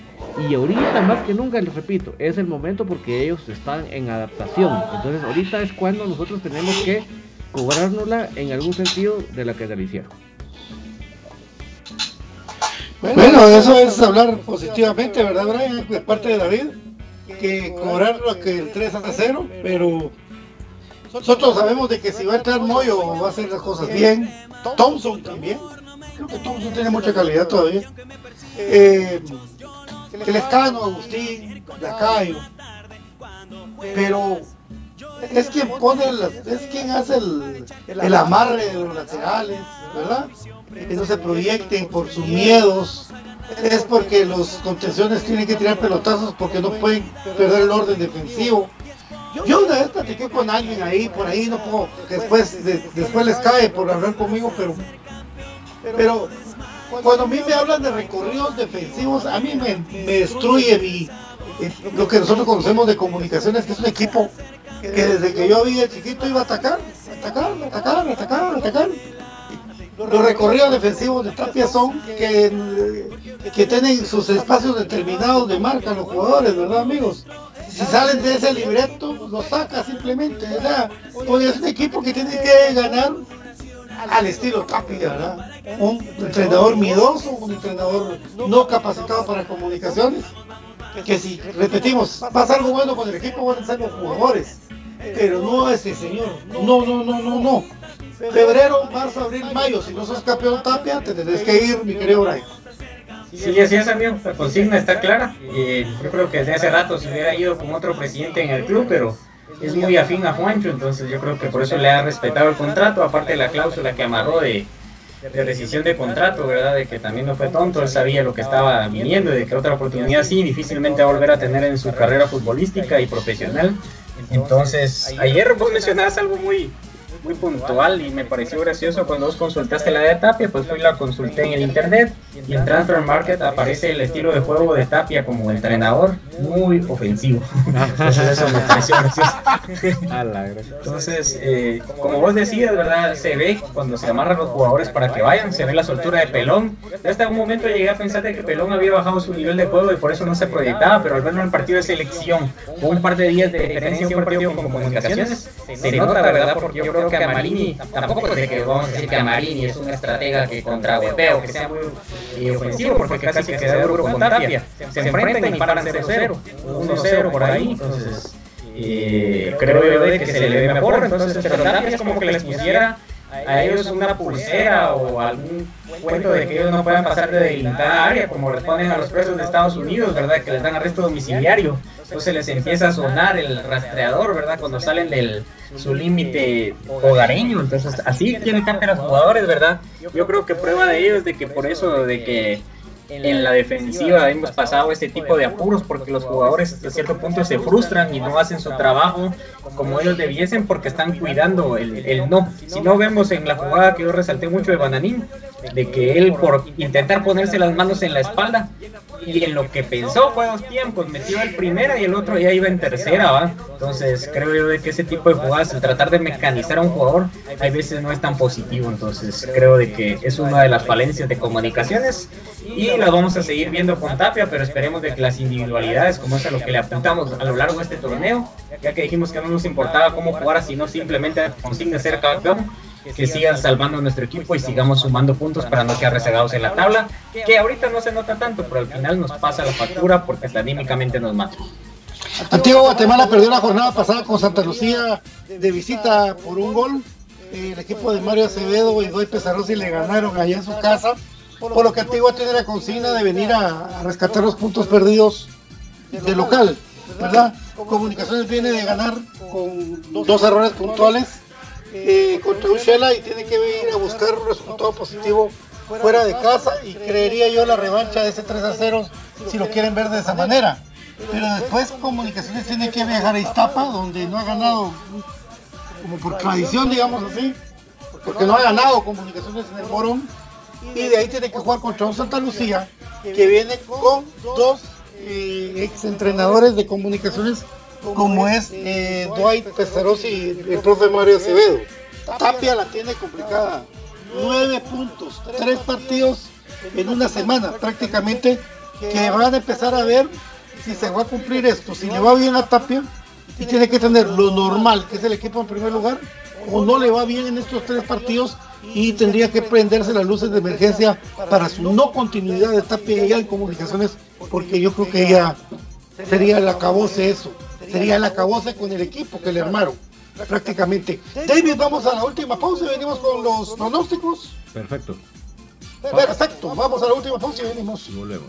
Y ahorita más que nunca, les repito, es el momento porque ellos están en adaptación. Entonces ahorita es cuando nosotros tenemos que cobrárnosla en algún sentido de la que la hicieron. Bueno, eso es hablar positivamente, ¿verdad, Brian? De parte de David, que cobrarlo que el 3 a 0, pero nosotros sabemos de que si va a entrar Moyo va a hacer las cosas bien. Thompson también. Creo que Thompson tiene mucha calidad todavía. Eh, el Escano, Agustín, Lacayo. Pero es quien pone, es quien hace el, el amarre de los laterales, ¿verdad? Que no se proyecten por sus miedos. Es porque los contenciones tienen que tirar pelotazos porque no pueden perder el orden defensivo. Yo una vez platiqué con alguien ahí, por ahí, no puedo, después, después les cae por hablar conmigo, pero, pero cuando a mí me hablan de recorridos defensivos, a mí me, destruye mi, lo que nosotros conocemos de comunicaciones, que es un equipo que desde que yo el chiquito iba a atacar, atacar, atacar, atacar, atacar. Los recorridos defensivos de Tapia son que, que tienen sus espacios determinados de marca los jugadores, ¿verdad amigos? Si salen de ese libreto, lo saca simplemente, ¿verdad? es un equipo que tiene que ganar al estilo Tapia, ¿verdad? Un entrenador miedoso, un entrenador no capacitado para comunicaciones, que si repetimos, pasa algo bueno con el equipo, van a ser los jugadores, pero no ese señor, no, no, no, no, no. Febrero, marzo, abril, mayo, si no sos campeón Tapia, te tendrás que ir, mi querido Brian. Sí, así es, amigo. La consigna está clara. y yo creo que desde hace rato se hubiera ido con otro presidente en el club, pero es muy afín a Juancho, entonces yo creo que por eso le ha respetado el contrato, aparte de la cláusula que amarró de, de rescisión de contrato, ¿verdad? De que también no fue tonto, él sabía lo que estaba viniendo y de que otra oportunidad sí, difícilmente va a volver a tener en su carrera futbolística y profesional. Entonces, ayer vos mencionabas algo muy, muy puntual y me pareció gracioso cuando vos consultaste la de Tapia, pues hoy la consulté en el internet y en Transfer Market aparece el estilo de juego de Tapia como entrenador muy ofensivo. Entonces eso me pareció gracioso. Entonces, eh, como vos decías, ¿verdad? Se ve cuando se amarran los jugadores para que vayan, se ve la soltura de Pelón. Hasta un momento llegué a pensar que Pelón había bajado su nivel de juego y por eso no se proyectaba, pero al verlo en el partido de selección, con un par de días de diferencia en un partido con comunicaciones, se nota, ¿verdad? Porque yo creo que a Marini, tampoco es de que vamos a decir que a Marini es un estratega que contra Webeo, que sea muy ofensivo, porque casi que se da duro con Tapia. Se enfrentan y paran 0-0, 1-0 por ahí, entonces eh, creo yo de que se le ve mejor, entonces pero Tapia es como que les pusiera a ellos una pulsera o algún cuento de que ellos no puedan pasar de delimitada área, como responden a los presos de Estados Unidos, ¿verdad? Que les dan arresto domiciliario. Entonces les empieza a sonar el rastreador, ¿verdad? Cuando salen del su límite hogareño. Entonces así tienen que los jugadores, ¿verdad? Yo creo que prueba de ello es de que por eso, de que en la defensiva hemos pasado este tipo de apuros porque los jugadores a cierto punto se frustran y no hacen su trabajo como ellos debiesen porque están cuidando el, el no. Si no vemos en la jugada que yo resalté mucho de Bananín, de que él por intentar ponerse las manos en la espalda y en lo que pensó fue dos tiempos, metió el primero y el otro ya iba en tercera, ¿va? Entonces creo yo de que ese tipo de jugadas, el tratar de mecanizar a un jugador, hay veces no es tan positivo, entonces creo de que es una de las falencias de comunicaciones y las vamos a seguir viendo con Tapia, pero esperemos de que las individualidades, como es a lo que le apuntamos a lo largo de este torneo, ya que dijimos que no nos importaba cómo jugara, sino simplemente consigna ser campeón, que sigan salvando a nuestro equipo y sigamos sumando puntos para no quedar rezagados en la tabla, que ahorita no se nota tanto, pero al final nos pasa la factura porque anímicamente nos mata. Antigua Guatemala perdió la jornada pasada con Santa Lucía de visita por un gol. El equipo de Mario Acevedo y Doy Pesarosi le ganaron allá en su casa. Por lo que Antigua tiene la consigna de venir a, rescatar los puntos perdidos de local. ¿Verdad? Comunicaciones viene de ganar con dos errores puntuales eh, contra Ushela y tiene que ir a buscar un resultado positivo fuera de casa y creería yo la revancha de ese 3 a 0 si lo quieren ver de esa manera. Pero después Comunicaciones tiene que viajar a Iztapa, donde no ha ganado, como por tradición, digamos así, porque no ha ganado Comunicaciones en el Morón. Y de ahí tiene que jugar contra un Santa Lucía, que viene con dos eh, ex entrenadores de Comunicaciones, como es eh, Dwight Pestarosi y el profe Mario Acevedo. Tapia la tiene complicada. Nueve puntos, tres partidos en una semana prácticamente, que van a empezar a ver si se va a cumplir esto, si le va bien a Tapia y tiene que tener lo normal, que es el equipo en primer lugar, o no le va bien en estos tres partidos y tendría que prenderse las luces de emergencia para su no continuidad de Tapia ya en comunicaciones, porque yo creo que ya sería el acabose eso, sería el acabose con el equipo que le armaron prácticamente. David, vamos a la última pausa y venimos con los pronósticos. Perfecto. Perfecto, vamos a la última pausa y venimos. Y volvemos.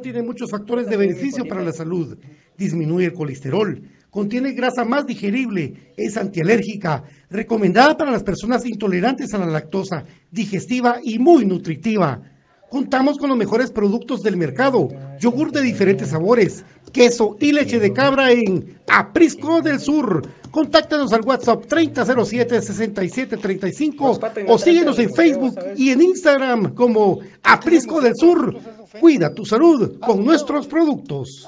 Tiene muchos factores de beneficio para la salud. Disminuye el colesterol, contiene grasa más digerible, es antialérgica, recomendada para las personas intolerantes a la lactosa, digestiva y muy nutritiva. Contamos con los mejores productos del mercado, yogur de diferentes sabores, queso y leche de cabra en Aprisco del Sur. Contáctanos al WhatsApp 3007-6735 o síguenos en Facebook y en Instagram como Aprisco del Sur. Cuida tu salud con nuestros productos.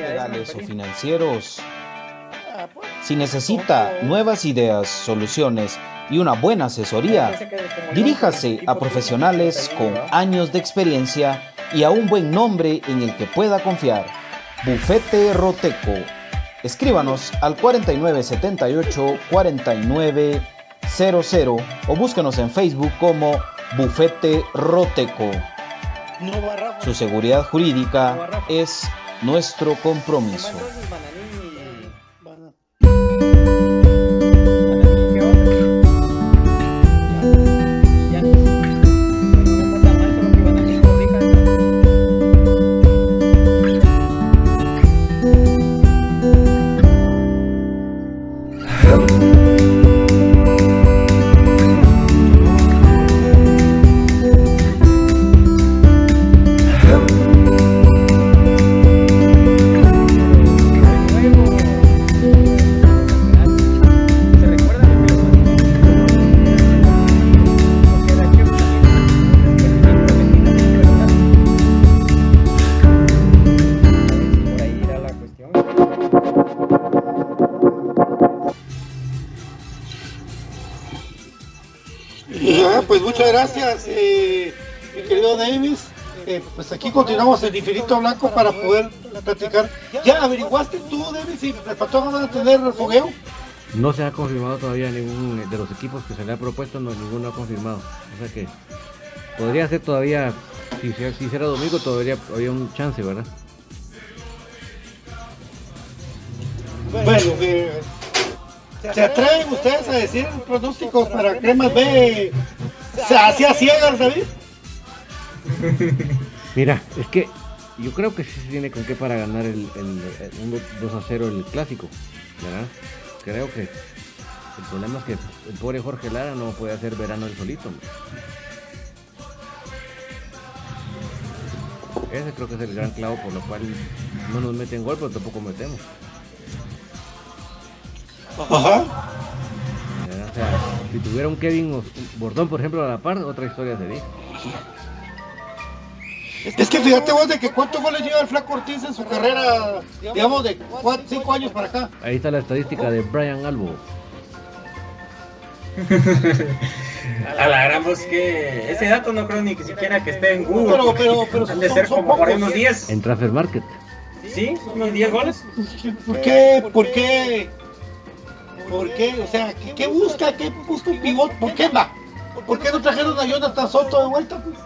Legales o financieros. Si necesita nuevas ideas, soluciones y una buena asesoría, diríjase a profesionales con años de experiencia y a un buen nombre en el que pueda confiar. Bufete Roteco. Escríbanos al 4978 4900 o búsquenos en Facebook como Bufete Roteco. Su seguridad jurídica es nuestro compromiso. Continuamos el infinito blanco para poder platicar. ¿Ya averiguaste tú, Davis, si el patrón va a tener fogueo? No se ha confirmado todavía ningún de los equipos que se le ha propuesto, no ninguno ha confirmado. O sea que podría ser todavía, si, se- si hiciera domingo, todavía había un chance, ¿verdad? Bueno, eh, ¿se atreven ustedes a decir pronósticos para Cremas B? ¿Se hacía ciegas, David? Mira, es que yo creo que sí se tiene con qué para ganar el, el, el 1 2 a 0 el clásico, ¿verdad? Creo que el problema es que el pobre Jorge Lara no puede hacer verano el solito. Ese creo que es el gran clavo por lo cual no nos meten gol, pero tampoco metemos. Ajá. O sea, si tuviera un Kevin Bordón, por ejemplo, a la par, otra historia sería. Es que fíjate vos de que cuántos goles lleva el Flaco Ortiz en su carrera, digamos, de 5 años para acá. Ahí está la estadística de Brian Albo. Alargamos que ese dato no creo ni que siquiera que esté en Google. Pero- pero- pero Han de son- ser son como por unos ¿sí? 10. En Transfer Market. Sí, unos 10 goles. ¿Por qué? ¿Por qué? ¿Por qué? O sea, ¿qué, qué busca? ¿Qué busca un pivot? ¿Por qué va? ¿Por qué no trajeron a Jonathan Soto de vuelta? pues?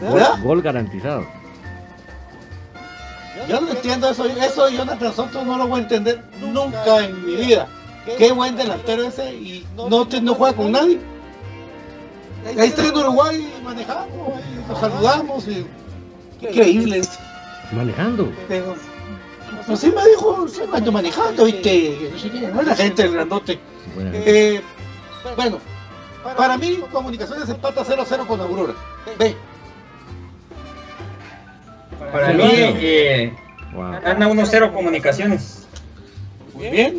Gol, gol garantizado. Yo no entiendo eso. Eso Jonathan Soto no lo voy a entender nunca en mi vida. Qué buen delantero ese y no, te- no juega con nadie. Ahí está en Uruguay manejando, ahí nos saludamos. Y... Increíble. Manejando. Pero, pues sí me dijo, sí me ando manejando, ¿viste? No sé qué, buena gente, el grandote. Buena. Eh, bueno, para mí, Comunicaciones empata 0-0 con Aurora. Ve, Para Sí, mí, eh, Wow. gana 1-0 comunicaciones. muy bien.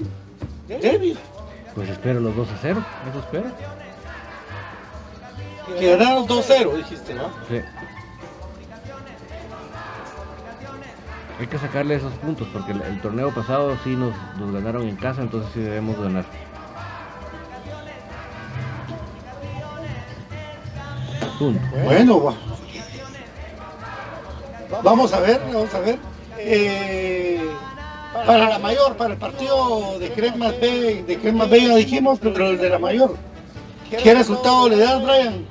David, Pues espero los 2 a 0. Eso espero. que ganaron 2-0, dijiste, ¿no? Sí. Hay que sacarle esos puntos porque el, el torneo pasado sí nos, nos ganaron en casa, entonces sí debemos ganar. Punto. Bueno, va. Vamos a ver, vamos a ver. Eh, para la mayor, para el partido de Cremas B, de Cremas B ya dijimos, pero el de la mayor. ¿Qué resultado le das, Brian?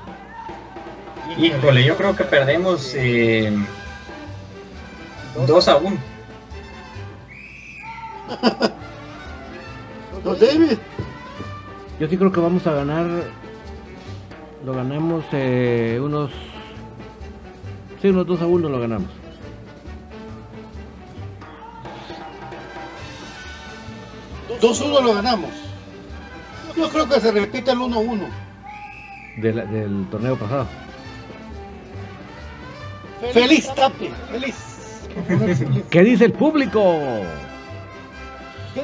Híjole, yo creo que perdemos eh, 2 a 1. Los David. Yo sí creo que vamos a ganar. Lo ganamos eh, unos. Sí, unos 2 a 1 lo ganamos. Dos 1 lo ganamos. Yo creo que se repite el 1-1. de la- del torneo pasado. Feliz Tape, feliz. ¿Qué dice el público?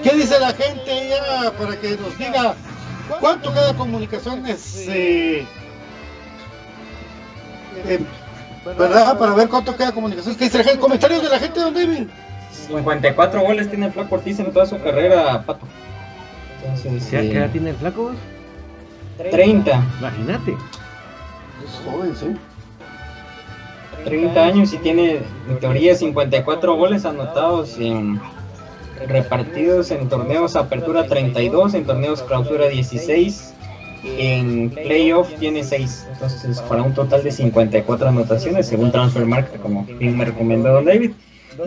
¿Qué dice la gente ya para que nos diga cuánto queda comunicaciones? Eh, eh, ¿Verdad? Para ver cuánto queda comunicaciones. ¿Qué dice la gente? Comentarios de la gente, don David. 54 goles tiene Flaco Ortiz en toda su carrera, Pato. Entonces, ¿Qué, qué edad tiene el flaco? 30, Imagínate. Es joven, sí. 30 años y tiene en teoría 54 goles anotados en repartidos en torneos apertura 32, en torneos clausura 16, en playoff tiene 6, entonces para un total de 54 anotaciones según Transfer Market, como bien me recomendó Don David.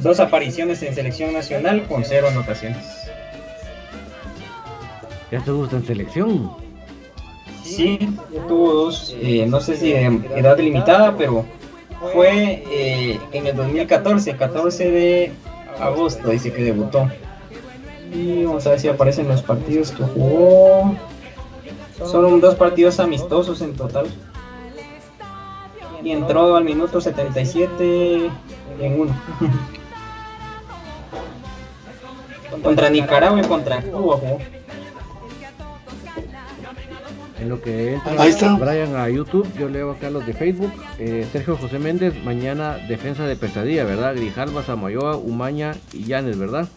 Dos apariciones en selección nacional con cero anotaciones. Ya te gusta en selección. Sí, tuvo dos, eh, no sé si de edad limitada, pero fue eh, en el 2014, 14 de agosto, dice que debutó. Y vamos a ver si aparecen los partidos que jugó. Son dos partidos amistosos en total. Y entró al minuto 77 en uno. contra Nicaragua y contra Cuba. En lo que entra Ahí está. Brian a YouTube, yo leo acá los de Facebook. Eh, Sergio José Méndez, mañana defensa de pesadilla, ¿verdad? Grijalva, Samayoa, Umaña y Llanes, ¿verdad?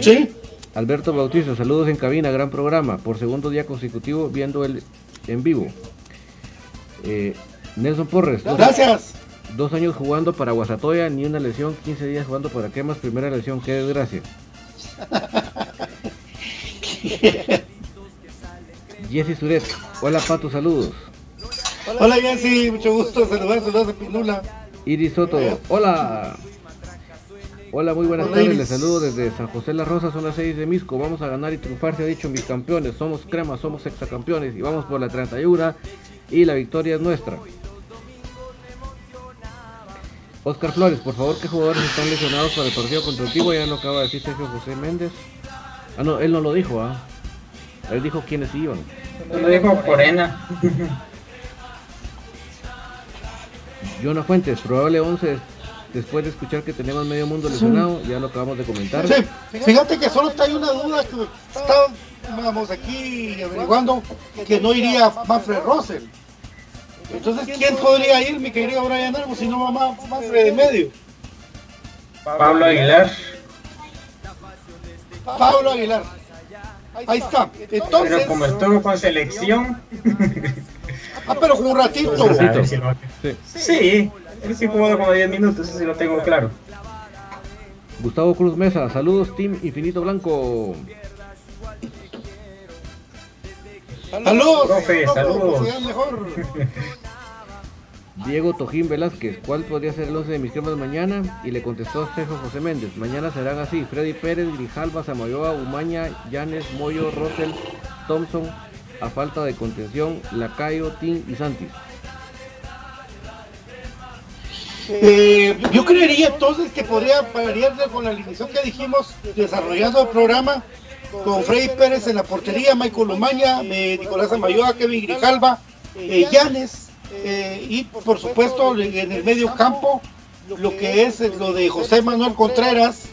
Sí. Alberto Bautista, saludos en cabina, gran programa. Por segundo día consecutivo viendo el en vivo. Eh, Nelson Porres. Gracias. Dos, años jugando para Guasatoya, ni una lesión. 15 días jugando para Quemas, primera lesión. Qué desgracia. Jesse Suret. Hola Pato, saludos. Hola Jesse, mucho gusto saludar, saludos de Pinula. Iris Soto, hola. Hola, muy buenas tardes. Les saludo desde San José La Rosa, zona 6 de Misco. Vamos a ganar y triunfar, se ha dicho mis campeones. Somos crema, somos campeones y vamos por la 31 y la victoria es nuestra. Oscar Flores, por favor, ¿qué jugadores están lesionados para el partido contra el Ya lo acaba de decir Sergio José Méndez. Ah, no, él no lo dijo, ¿ah? Él dijo quiénes iban. Lo dijo Corena. Jonah Fuentes, probable 11 después de escuchar que tenemos medio mundo lesionado, ya lo acabamos de comentar. Sí, fíjate que solo está hay una duda que estábamos aquí averiguando que no iría Manfred Russell. Entonces, ¿quién podría ir, mi querido Brian Arbo, si no va Manfred de medio? Pablo Aguilar. Pablo Aguilar. Ahí está. Entonces, pero como estuvo con selección. ah, pero un ratito. Sí. sí. Él sí jugó como 10 minutos, eso sí lo tengo claro. Gustavo Cruz Mesa, saludos Team Infinito Blanco. Saludos, profe, saludos. Diego Tojín Velázquez, ¿cuál podría ser el 11 de mis cremas mañana? Y le contestó Sergio José Méndez, mañana serán así, Freddy Pérez, Grijalva, Samayoa, Umaña, Llanes, Moyo, Rosel, Thompson, a falta de contención, Lacayo, Tim y Santis. Eh, yo creería entonces que podría variar con la alineación que dijimos desarrollando el programa con Freddy Pérez en la portería, Michael Lomaña, eh, Nicolás Amayoa, Kevin Grijalva, eh, eh, y por supuesto en el medio campo lo que es lo de José Manuel Contreras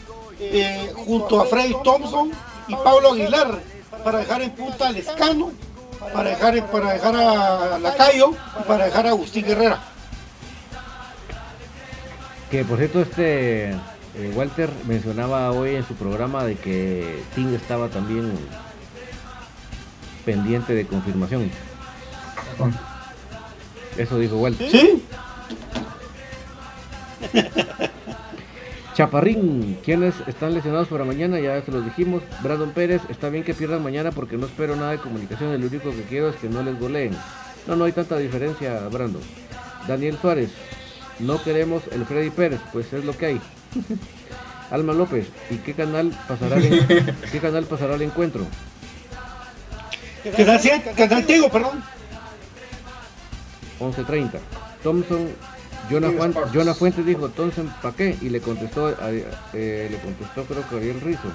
junto a Freddy Thompson y Pablo Aguilar para dejar en punta al Escano, para dejar, para dejar a Lacayo y para dejar a Agustín Guerrera. Que por cierto, este eh, Walter mencionaba hoy en su programa de que Ting estaba también pendiente de confirmación. Eso dijo Walter. ¿Sí? Chaparrín, ¿quiénes están lesionados para mañana? Ya se los dijimos. Brandon Pérez, está bien que pierdan mañana porque no espero nada de comunicación. El único que quiero es que no les goleen. No, no hay tanta diferencia, Brandon. Daniel Suárez, no queremos el Freddy Pérez, pues es lo que hay. Alma López, ¿y qué canal pasará el, qué canal pasará el encuentro? Canal, canal Tego, perdón. 11.30. Thompson, Jonah, Fuentes dijo, Thompson, ¿para qué? Y le contestó, eh, le contestó creo que Ariel Rizo.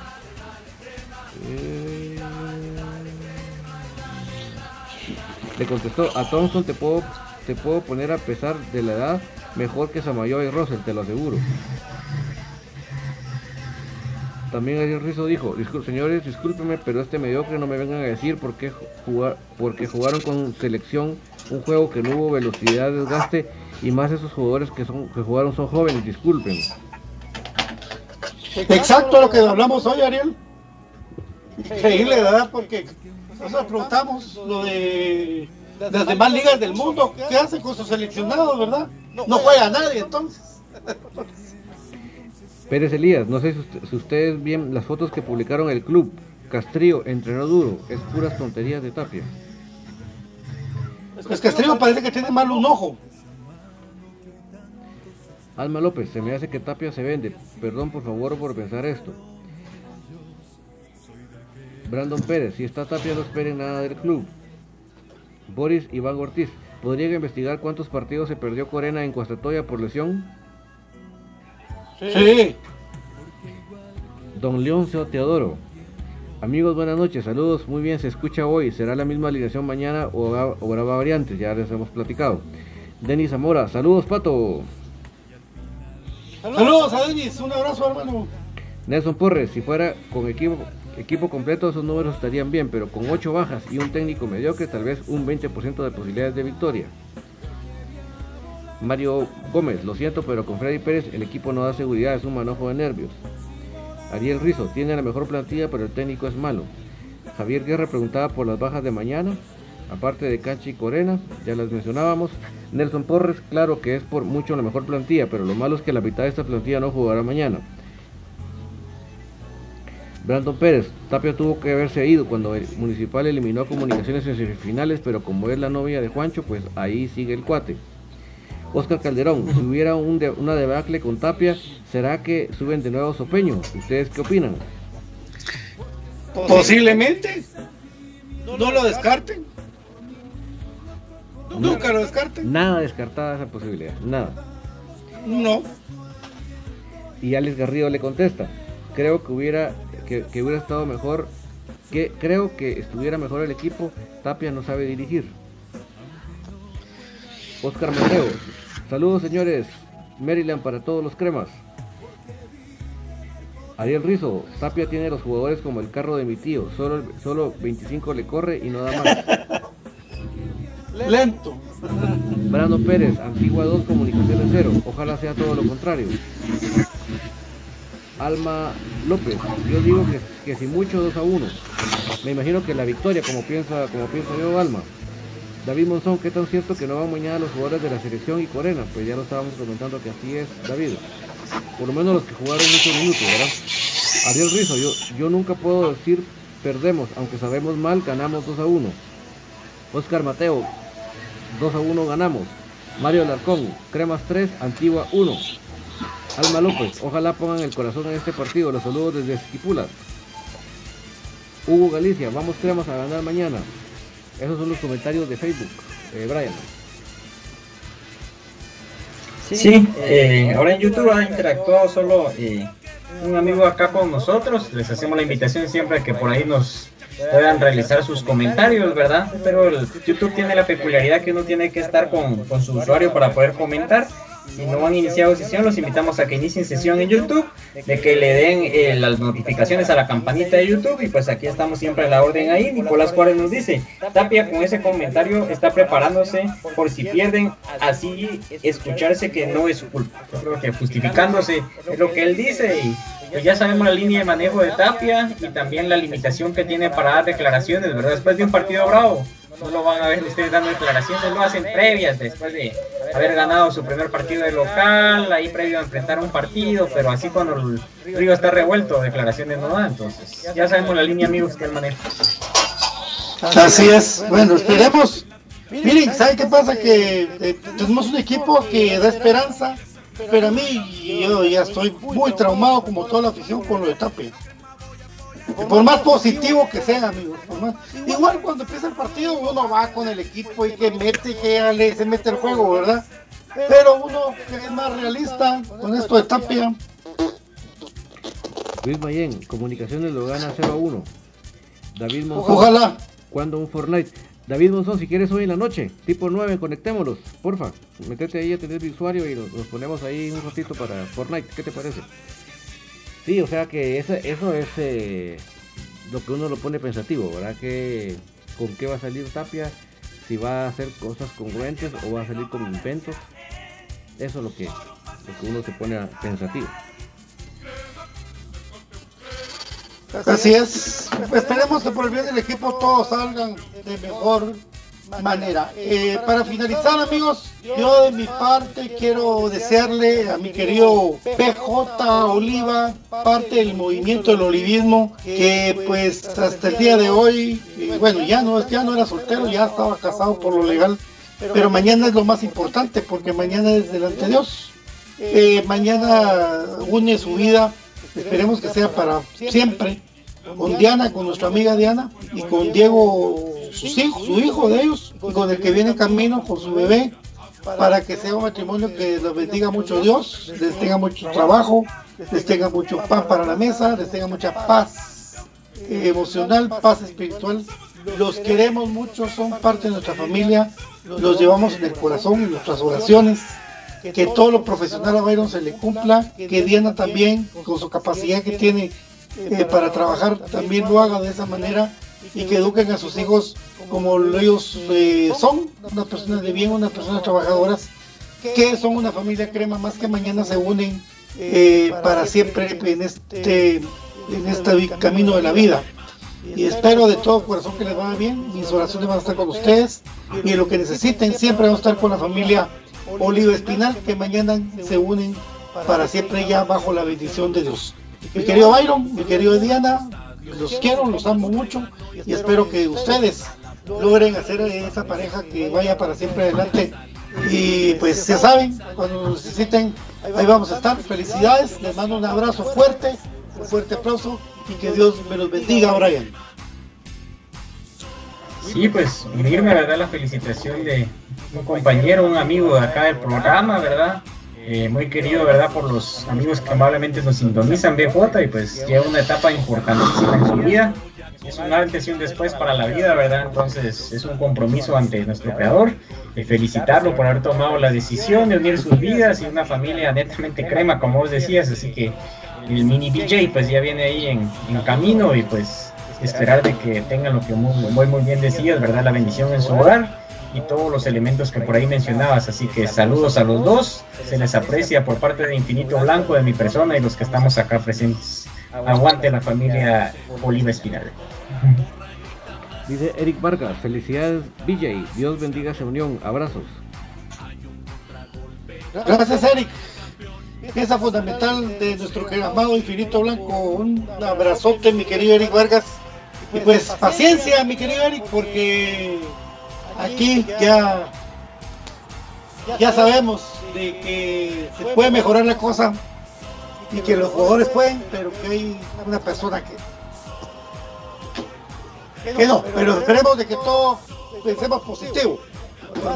Eh, le contestó, a Thompson te puedo, te puedo poner a pesar de la edad mejor que Samayoa y Russell, te lo aseguro. También Ariel Rizzo dijo, señores, discúlpenme, pero este mediocre no me vengan a decir por qué jugar, porque jugaron con selección un juego que no hubo velocidad, desgaste y más esos jugadores que son que jugaron son jóvenes, disculpen. Exacto lo que hablamos hoy, Ariel. Increíble, ¿verdad? Porque nosotros preguntamos lo de las demás ligas del mundo, ¿qué hacen con sus seleccionados, verdad? No juega nadie entonces. Pérez Elías, no sé si, ustedes ven las fotos que publicaron el club. Castrillo entrenó duro, es puras tonterías de Tapia. Pues Castrillo parece que tiene mal un ojo. Alma López, se me hace que Tapia se vende. Perdón por favor por pensar esto. Brandon Pérez, si está Tapia no esperen nada del club. Boris Iván Ortiz, ¿podría investigar cuántos partidos se perdió Corena en Cuastatoya por lesión? Sí. Don Leoncio Teodoro. Amigos, buenas noches, saludos, muy bien, se escucha hoy, será la misma alineación mañana o, habrá variantes, ya les hemos platicado. Denis Zamora, saludos Pato. Saludos a Denis, un abrazo hermano. Nelson Porres, si fuera con equipo equipo completo esos números estarían bien, pero con 8 bajas y un técnico mediocre tal vez un 20% de posibilidades de victoria. Mario Gómez, lo siento, pero con Freddy Pérez el equipo no da seguridad, es un manojo de nervios. Ariel Rizo, tiene la mejor plantilla, pero el técnico es malo. Javier Guerra preguntaba por las bajas de mañana, aparte de Canchi y Corena, ya las mencionábamos. Nelson Porres, claro que es por mucho la mejor plantilla, pero lo malo es que la mitad de esta plantilla no jugará mañana. Brandon Pérez, Tapia tuvo que haberse ido cuando el Municipal eliminó a Comunicaciones en semifinales, pero como es la novia de Juancho, pues ahí sigue el cuate. Oscar Calderón, si hubiera un una debacle con Tapia, ¿será que suben de nuevo Sopeño? ¿Ustedes qué opinan? Posiblemente. No lo descarten. Nunca lo descarten. Nada descartada esa posibilidad, nada. No. Y Alex Garrido le contesta, creo que hubiera, que, que hubiera estado mejor, que creo que estuviera mejor el equipo, Tapia no sabe dirigir. Oscar Mateo, saludos señores, Maryland para todos los cremas. Ariel Rizo, Tapia tiene los jugadores como el carro de mi tío, solo, solo 25 le corre y no da más. Lento. Brando Pérez, Antigua 2, Comunicaciones 0. Ojalá sea todo lo contrario. Alma López, yo digo que, que si mucho 2 a 1. Me imagino que la victoria, como piensa, como piensa yo, Alma. David Monzón, ¿qué tan cierto que no van mañana los jugadores de la selección y Corena? Pues ya lo estábamos comentando que así es, David. Por lo menos los que jugaron muchos minutos, ¿verdad? Ariel Rizo, yo, yo nunca puedo decir perdemos, aunque sabemos mal, ganamos 2 a 1. Oscar Mateo, 2 a 1 ganamos. Mario Alarcón, Cremas 3, Antigua 1. Alma López, ojalá pongan el corazón en este partido. Los saludos desde Esquipulas. Hugo Galicia, vamos Cremas a ganar mañana. Esos son los comentarios de Facebook. Eh, Brian. Sí, eh, ahora en YouTube ha interactuado solo eh, un amigo acá con nosotros. Les hacemos la invitación siempre a que por ahí nos puedan realizar sus comentarios, ¿verdad? Pero YouTube tiene la peculiaridad que uno tiene que estar con su usuario para poder comentar. Si no han iniciado sesión, los invitamos a que inicien sesión en YouTube, de que le den eh, las notificaciones a la campanita de YouTube y pues aquí estamos siempre a la orden ahí. Nicolás Juárez nos dice, Tapia con ese comentario está preparándose por si pierden, así escucharse que no es su culpa. Yo creo que justificándose es lo que él dice y ya sabemos la línea de manejo de Tapia y también la limitación que tiene para dar declaraciones, ¿verdad? Después de un partido bravo, no lo van a ver ustedes dando declaraciones, lo hacen previas después de haber ganado su primer partido de local, ahí previo a enfrentar un partido, pero así cuando el río está revuelto, declaraciones no da, entonces ya sabemos la línea amigos que él maneja. Así es. Bueno, esperemos. Miren, ¿sabe qué pasa? Que eh, tenemos un equipo que da esperanza, pero a mí yo ya estoy muy traumado como toda la afición con lo de Tapia. Por más positivo que sea, amigos. por más- Igual cuando empieza el partido uno va con el equipo y que mete, que le- se mete el juego, ¿verdad? Pero uno que es más realista con esto de Tapia, Luis Mayen, Comunicaciones lo gana 0 a 1. David Monzón, ojalá. ¿cuándo un Fortnite? David Monzón, si quieres hoy en la noche, tipo 9, conectémonos, porfa. Metete ahí a tener mi usuario y nos, nos ponemos ahí un ratito para Fortnite. ¿Qué te parece? Sí, o sea que eso, eso es eh, lo que uno lo pone pensativo, ¿verdad? Que con qué va a salir Tapia, si va a hacer cosas congruentes o va a salir con inventos. Eso es lo que, lo que uno se pone pensativo. Así es. Esperemos que por el bien del equipo todos salgan de mejor manera. Eh, para finalizar, amigos, yo de mi parte quiero desearle a mi querido PJ Oliva, parte del movimiento del olivismo, que pues hasta el día de hoy, eh, bueno, ya no, ya no era soltero, ya estaba casado por lo legal, pero mañana es lo más importante porque mañana es delante de Dios. Eh, mañana une su vida, esperemos que sea para siempre, con Diana, con nuestra amiga Diana, y con Diego, sus hijos, su hijo de ellos, y con el que viene en camino, con su bebé, para que sea un matrimonio que los bendiga mucho Dios, les tenga mucho trabajo, les tenga mucho pan para la mesa, les tenga mucha paz eh, emocional, paz espiritual. Los queremos mucho, son parte de nuestra familia, los llevamos en el corazón, en nuestras oraciones que todo lo profesional a Byron se le cumpla, que Diana también, con su capacidad que tiene eh, para trabajar, también lo haga de esa manera y que eduquen a sus hijos como ellos eh, son, unas personas de bien, unas personas trabajadoras, que son una familia crema, más que mañana se unen eh, para siempre en este, en este camino de la vida. Y espero de todo corazón que les vaya bien. Mis oraciones van a estar con ustedes. Y en lo que necesiten, siempre vamos a estar con la familia Oliva Espinal, que mañana se unen para siempre ya bajo la bendición de Dios. Mi querido Byron, mi querido Diana, los quiero, los amo mucho y espero que ustedes logren hacer esa pareja que vaya para siempre adelante. Y pues ya saben, cuando necesiten, ahí vamos a estar. Felicidades, les mando un abrazo fuerte, un fuerte aplauso y que Dios me los bendiga, Brian. Sí, pues unirme, ¿verdad? La felicitación de un compañero, un amigo de acá del programa, ¿verdad? Eh, muy querido, ¿verdad? Por los amigos que amablemente nos sintonizan BJ y pues lleva una etapa importantísima en su vida. Es un antes y un después para la vida, ¿verdad? Entonces es un compromiso ante nuestro creador. de felicitarlo por haber tomado la decisión de unir sus vidas y una familia netamente crema, como vos decías. Así que el mini DJ pues ya viene ahí en, en camino y pues esperar de que tengan lo que muy, muy bien decías, ¿verdad? La bendición en su hogar y todos los elementos que por ahí mencionabas. Así que saludos a los dos, se les aprecia por parte de Infinito Blanco, de mi persona y los que estamos acá presentes. Aguante la familia Oliva Espinal. Dice Eric Vargas, felicidades BJ, Dios bendiga esa unión, abrazos. Gracias Eric pieza fundamental de nuestro amado Infinito Blanco. Un abrazote, mi querido Eric Vargas. Y pues paciencia, mi querido Eric, porque aquí ya, ya sabemos de que se puede mejorar la cosa y que los jugadores pueden, pero que hay una persona que, que no, pero esperemos de que todos pensemos positivo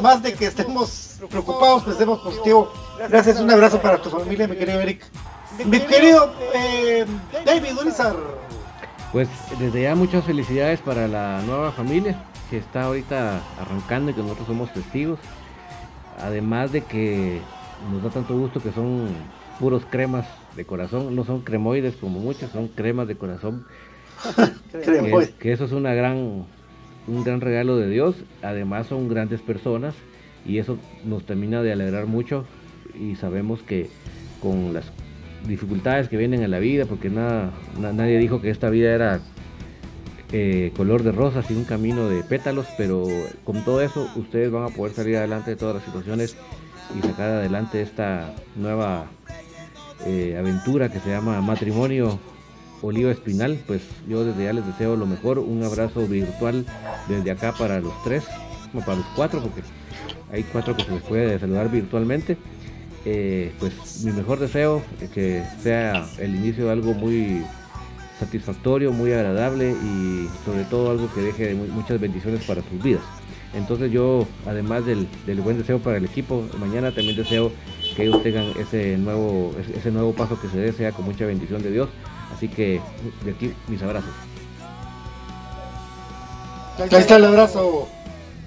más de que estemos preocupados, pensemos positivo. Gracias, un abrazo para tu familia, mi querido Eric. Mi querido eh, David Urizar. Pues desde ya muchas felicidades para la nueva familia que está ahorita arrancando y que nosotros somos testigos. Además de que nos da tanto gusto que son puros cremas de corazón, no son cremoides como muchos, son cremas de corazón. que, eso es una gran un gran regalo de Dios. Además son grandes personas y eso nos termina de alegrar mucho y sabemos que con las dificultades que vienen en la vida, porque nada, nadie dijo que esta vida era eh, color de rosas y un camino de pétalos, pero con todo eso ustedes van a poder salir adelante de todas las situaciones y sacar adelante esta nueva eh, aventura que se llama matrimonio Oliva Espinal, pues yo desde ya les deseo lo mejor, un abrazo virtual desde acá para los tres, como para los cuatro, porque hay cuatro que se les puede saludar virtualmente. Eh, pues mi mejor deseo es que sea el inicio de algo muy satisfactorio, muy agradable y sobre todo algo que deje muchas bendiciones para sus vidas. Entonces yo, además del, buen deseo para el equipo, mañana también deseo que ellos tengan ese nuevo, ese nuevo paso que se desea con mucha bendición de Dios Así que de aquí mis abrazos. Ahí está el abrazo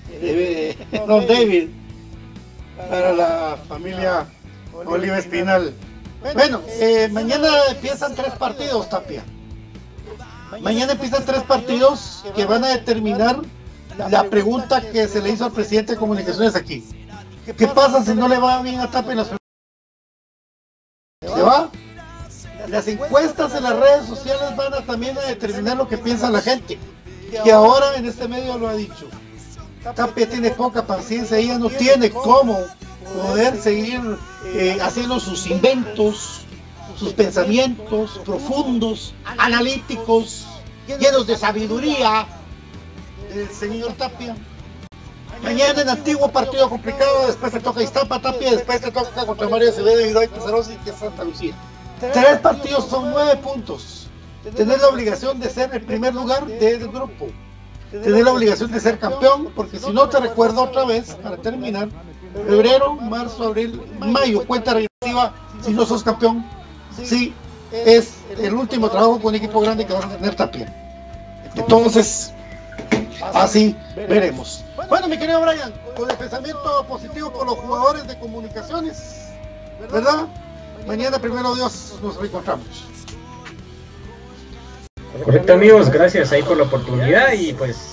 de Don David para la familia Oliva Espinal. Bueno, eh, mañana empiezan tres partidos, Tapia. Mañana empiezan tres partidos que van a determinar la pregunta que se le hizo al presidente de comunicaciones aquí. ¿Qué pasa si no le va bien a Tapia en las ¿Se va? Las encuestas en las redes sociales van a también a determinar lo que piensa la gente. Que ahora en este medio lo ha dicho. Tapia tiene poca paciencia, ella no tiene cómo poder seguir eh, haciendo sus inventos, sus pensamientos profundos, analíticos, llenos de sabiduría del señor Tapia. Mañana en antiguo partido complicado, después se toca Iztapa Tapia, después se toca contra Mario Acevedo y Doy y que es Santa Lucía. Tres partidos son nueve puntos. Tener la obligación de ser el primer lugar del grupo. Tener la obligación de ser campeón, porque si no te recuerdo otra vez, para terminar, febrero, marzo, abril, mayo, cuenta regresiva, si no sos campeón, sí, es el último trabajo con un equipo grande que vas a tener también. Entonces, así veremos. Bueno, mi querido Brian, con el pensamiento positivo con los jugadores de comunicaciones, ¿verdad? Mañana, primero Dios, nos reencontramos. Correcto amigos, gracias ahí por la oportunidad y pues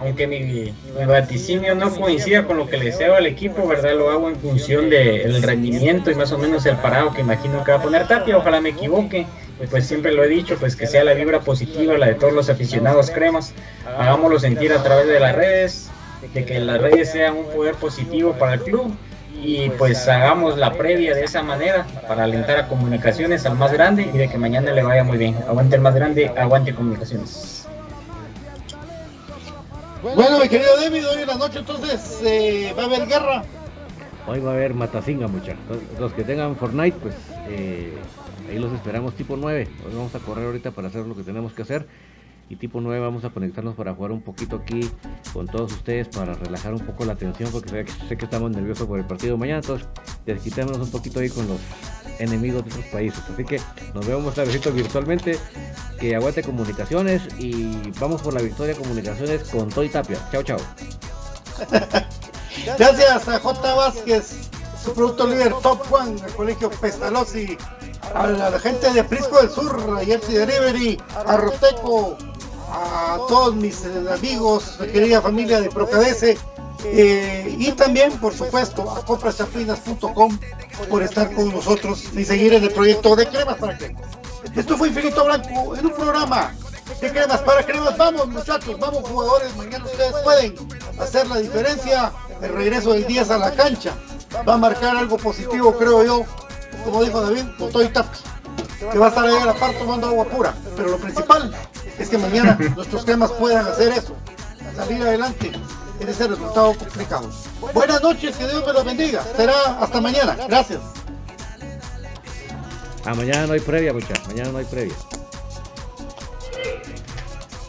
aunque mi, vaticinio no coincida con lo que le deseo al equipo, ¿verdad? Lo hago en función del rendimiento y más o menos el parado que imagino que va a poner Tapia. Ojalá me equivoque. Pues siempre lo he dicho, pues que sea la vibra positiva, la de todos los aficionados cremas. Hagámoslo sentir a través de las redes, de que las redes sean un poder positivo para el club y pues hagamos la previa de esa manera para alentar a comunicaciones al más grande y de que mañana le vaya muy bien. Aguante el más grande, aguante comunicaciones. Bueno, mi querido David, hoy en la noche entonces eh, va a haber guerra. Hoy va a haber matacinga, muchachos. Los que tengan Fortnite, pues eh, ahí los esperamos tipo 9. Hoy vamos a correr ahorita para hacer lo que tenemos que hacer. Y tipo 9 vamos a conectarnos para jugar un poquito aquí con todos ustedes para relajar un poco la tensión porque sé que, sé que estamos nerviosos por el partido mañana. Entonces, desquitémonos un poquito ahí con los enemigos de otros países. Así que nos vemos tardecito virtualmente. Que aguante comunicaciones y vamos por la victoria comunicaciones con Toy Tapia. Chao, chao. Gracias a J. Vázquez, su producto líder Top One, el colegio Pestalozzi, a la gente de Frisco del Sur, a Jersey Delivery, a Roteco, a todos mis amigos, mi querida familia de Procadece eh, y también, por supuesto, a compraschapinas.com por estar con nosotros y seguir en el proyecto de Cremas para Cremas. Esto fue Infinito Blanco en un programa de Cremas para Cremas. Vamos, muchachos, vamos, jugadores. Mañana ustedes pueden hacer la diferencia. El regreso del 10 a la cancha va a marcar algo positivo, creo yo. Como dijo David, con todo y que va a estar ahí a la par tomando agua pura. Pero lo principal es que mañana nuestros cremas puedan hacer eso, salir adelante en ese resultado complicado. Buenas noches, que Dios me los bendiga. Será hasta mañana. Gracias. Ah, mañana no hay previa, muchachos. Mañana no hay previa.